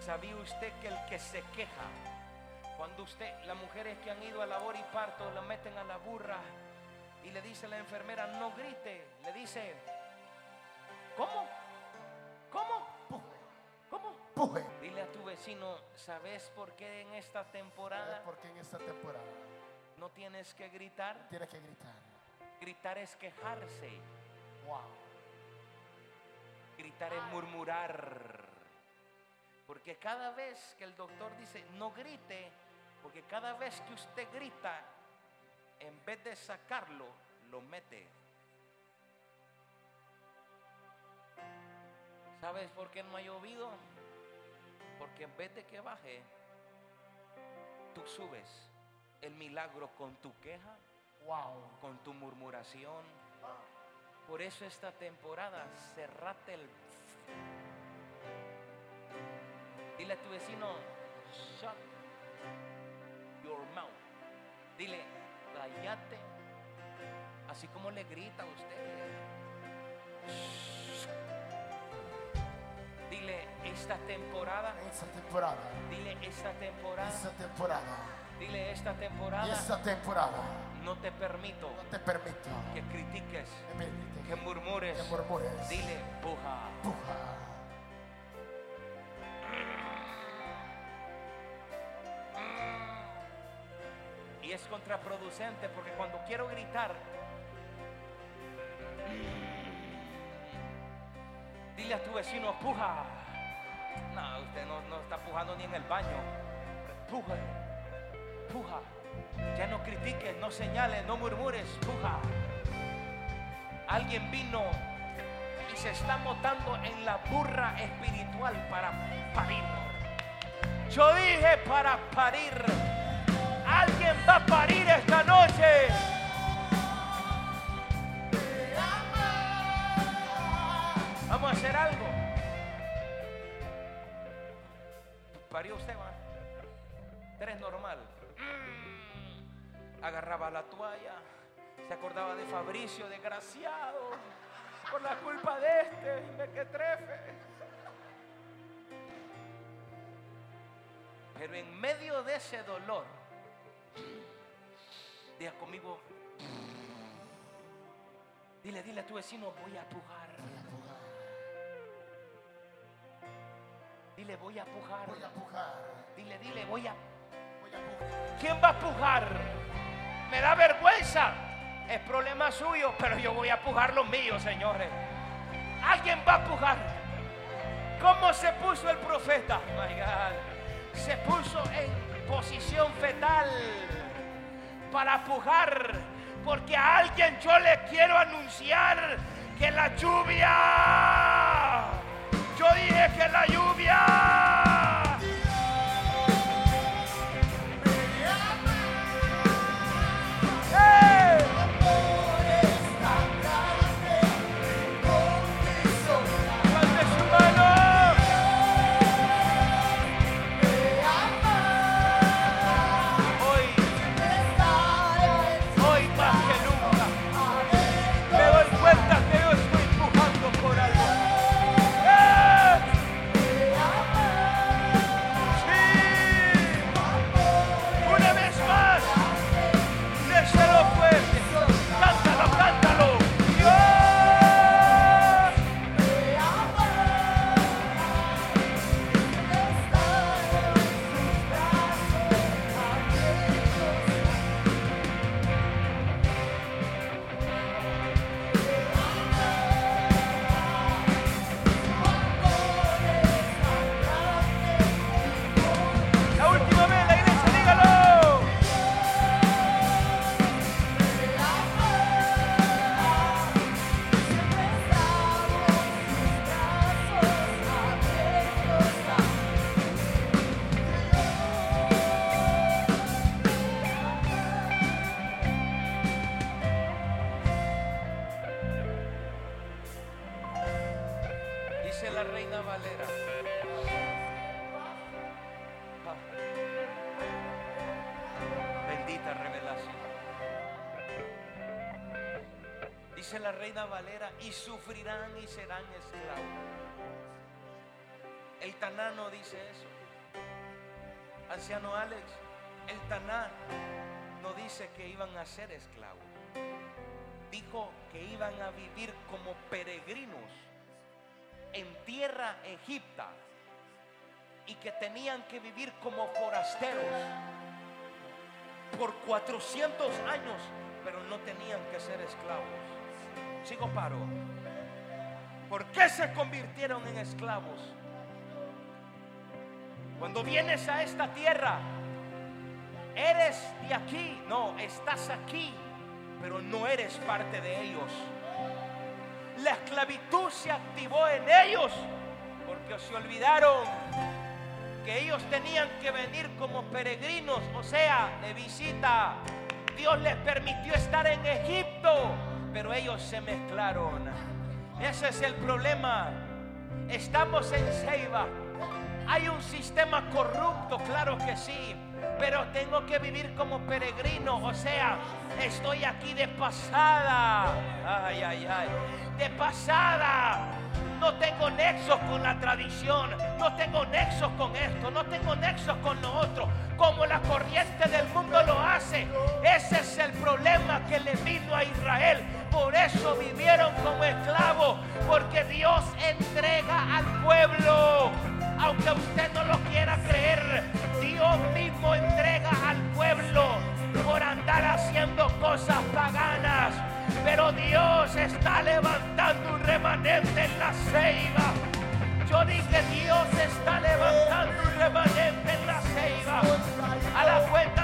¿Sabía usted que el que se queja, cuando usted, las mujeres que han ido a labor y parto, la meten a la burra y le dice a la enfermera, no grite, le dice, ¿cómo? ¿Cómo? ¿Cómo? Puje. Dile a tu vecino, ¿sabes por qué en esta ¿Sabes temporada por qué en esta temporada no tienes que gritar? tienes que gritar? Gritar es quejarse, Wow. gritar es murmurar. Porque cada vez que el doctor dice no grite, porque cada vez que usted grita, en vez de sacarlo, lo mete. ¿Sabes por qué no ha llovido? Porque en vez de que baje, tú subes el milagro con tu queja, Wow. con tu murmuración. Por eso esta temporada cerrate el... Dile a tu vecino, shut your mouth. Dile, cállate. Así como le grita a usted. Dile, esta temporada, Esta temporada. dile, esta temporada, Esta temporada. dile, esta temporada, esta temporada. no te permito No te permito. que critiques, murmures. que murmures. Dile, puja. Puja. Contraproducente porque cuando quiero gritar, dile a tu vecino, puja. No, usted no, no está pujando ni en el baño. Puja, puja. Ya no critiques, no señales, no murmures, puja. Alguien vino y se está montando en la burra espiritual para parir. Yo dije para parir. Alguien va a parir esta noche. Vamos a hacer algo. Parió usted, va. Tres normal. Mm. Agarraba la toalla. Se acordaba de Fabricio, desgraciado. Por la culpa de este. Me que trefe. Pero en medio de ese dolor, diga conmigo, dile, dile a tu vecino, voy a pujar. Dile, voy a pujar. Voy a pujar. Dile, dile, voy a... Voy a pujar. ¿Quién va a pujar? Me da vergüenza. Es problema suyo, pero yo voy a pujar los míos, señores. Alguien va a pujar. ¿Cómo se puso el profeta? My God. Se puso en posición fetal para pujar. Porque a alguien yo le quiero anunciar que la lluvia. Yo dije que la lluvia. Sufrirán y serán esclavos. El Taná no dice eso. Anciano Alex, el Taná no dice que iban a ser esclavos. Dijo que iban a vivir como peregrinos en tierra egipta y que tenían que vivir como forasteros por 400 años, pero no tenían que ser esclavos. Sigo paro. ¿Por qué se convirtieron en esclavos? Cuando vienes a esta tierra, eres de aquí, no, estás aquí, pero no eres parte de ellos. La esclavitud se activó en ellos porque se olvidaron que ellos tenían que venir como peregrinos, o sea, de visita. Dios les permitió estar en Egipto, pero ellos se mezclaron. Ese es el problema. Estamos en Ceiba. Hay un sistema corrupto, claro que sí, pero tengo que vivir como peregrino, o sea, estoy aquí de pasada. Ay, ay, ay. De pasada. No tengo nexos con la tradición, no tengo nexos con esto, no tengo nexos con lo otro, como la corriente del mundo lo hace. Ese es el problema que le vino a Israel. Por eso vivieron como esclavos, porque Dios entrega al pueblo. Aunque usted no lo quiera creer, Dios mismo entrega al pueblo por andar haciendo cosas paganas. Pero Dios está levantando un remanente en la ceiba. Yo dije, Dios está levantando un remanente en la ceiba. A la cuenta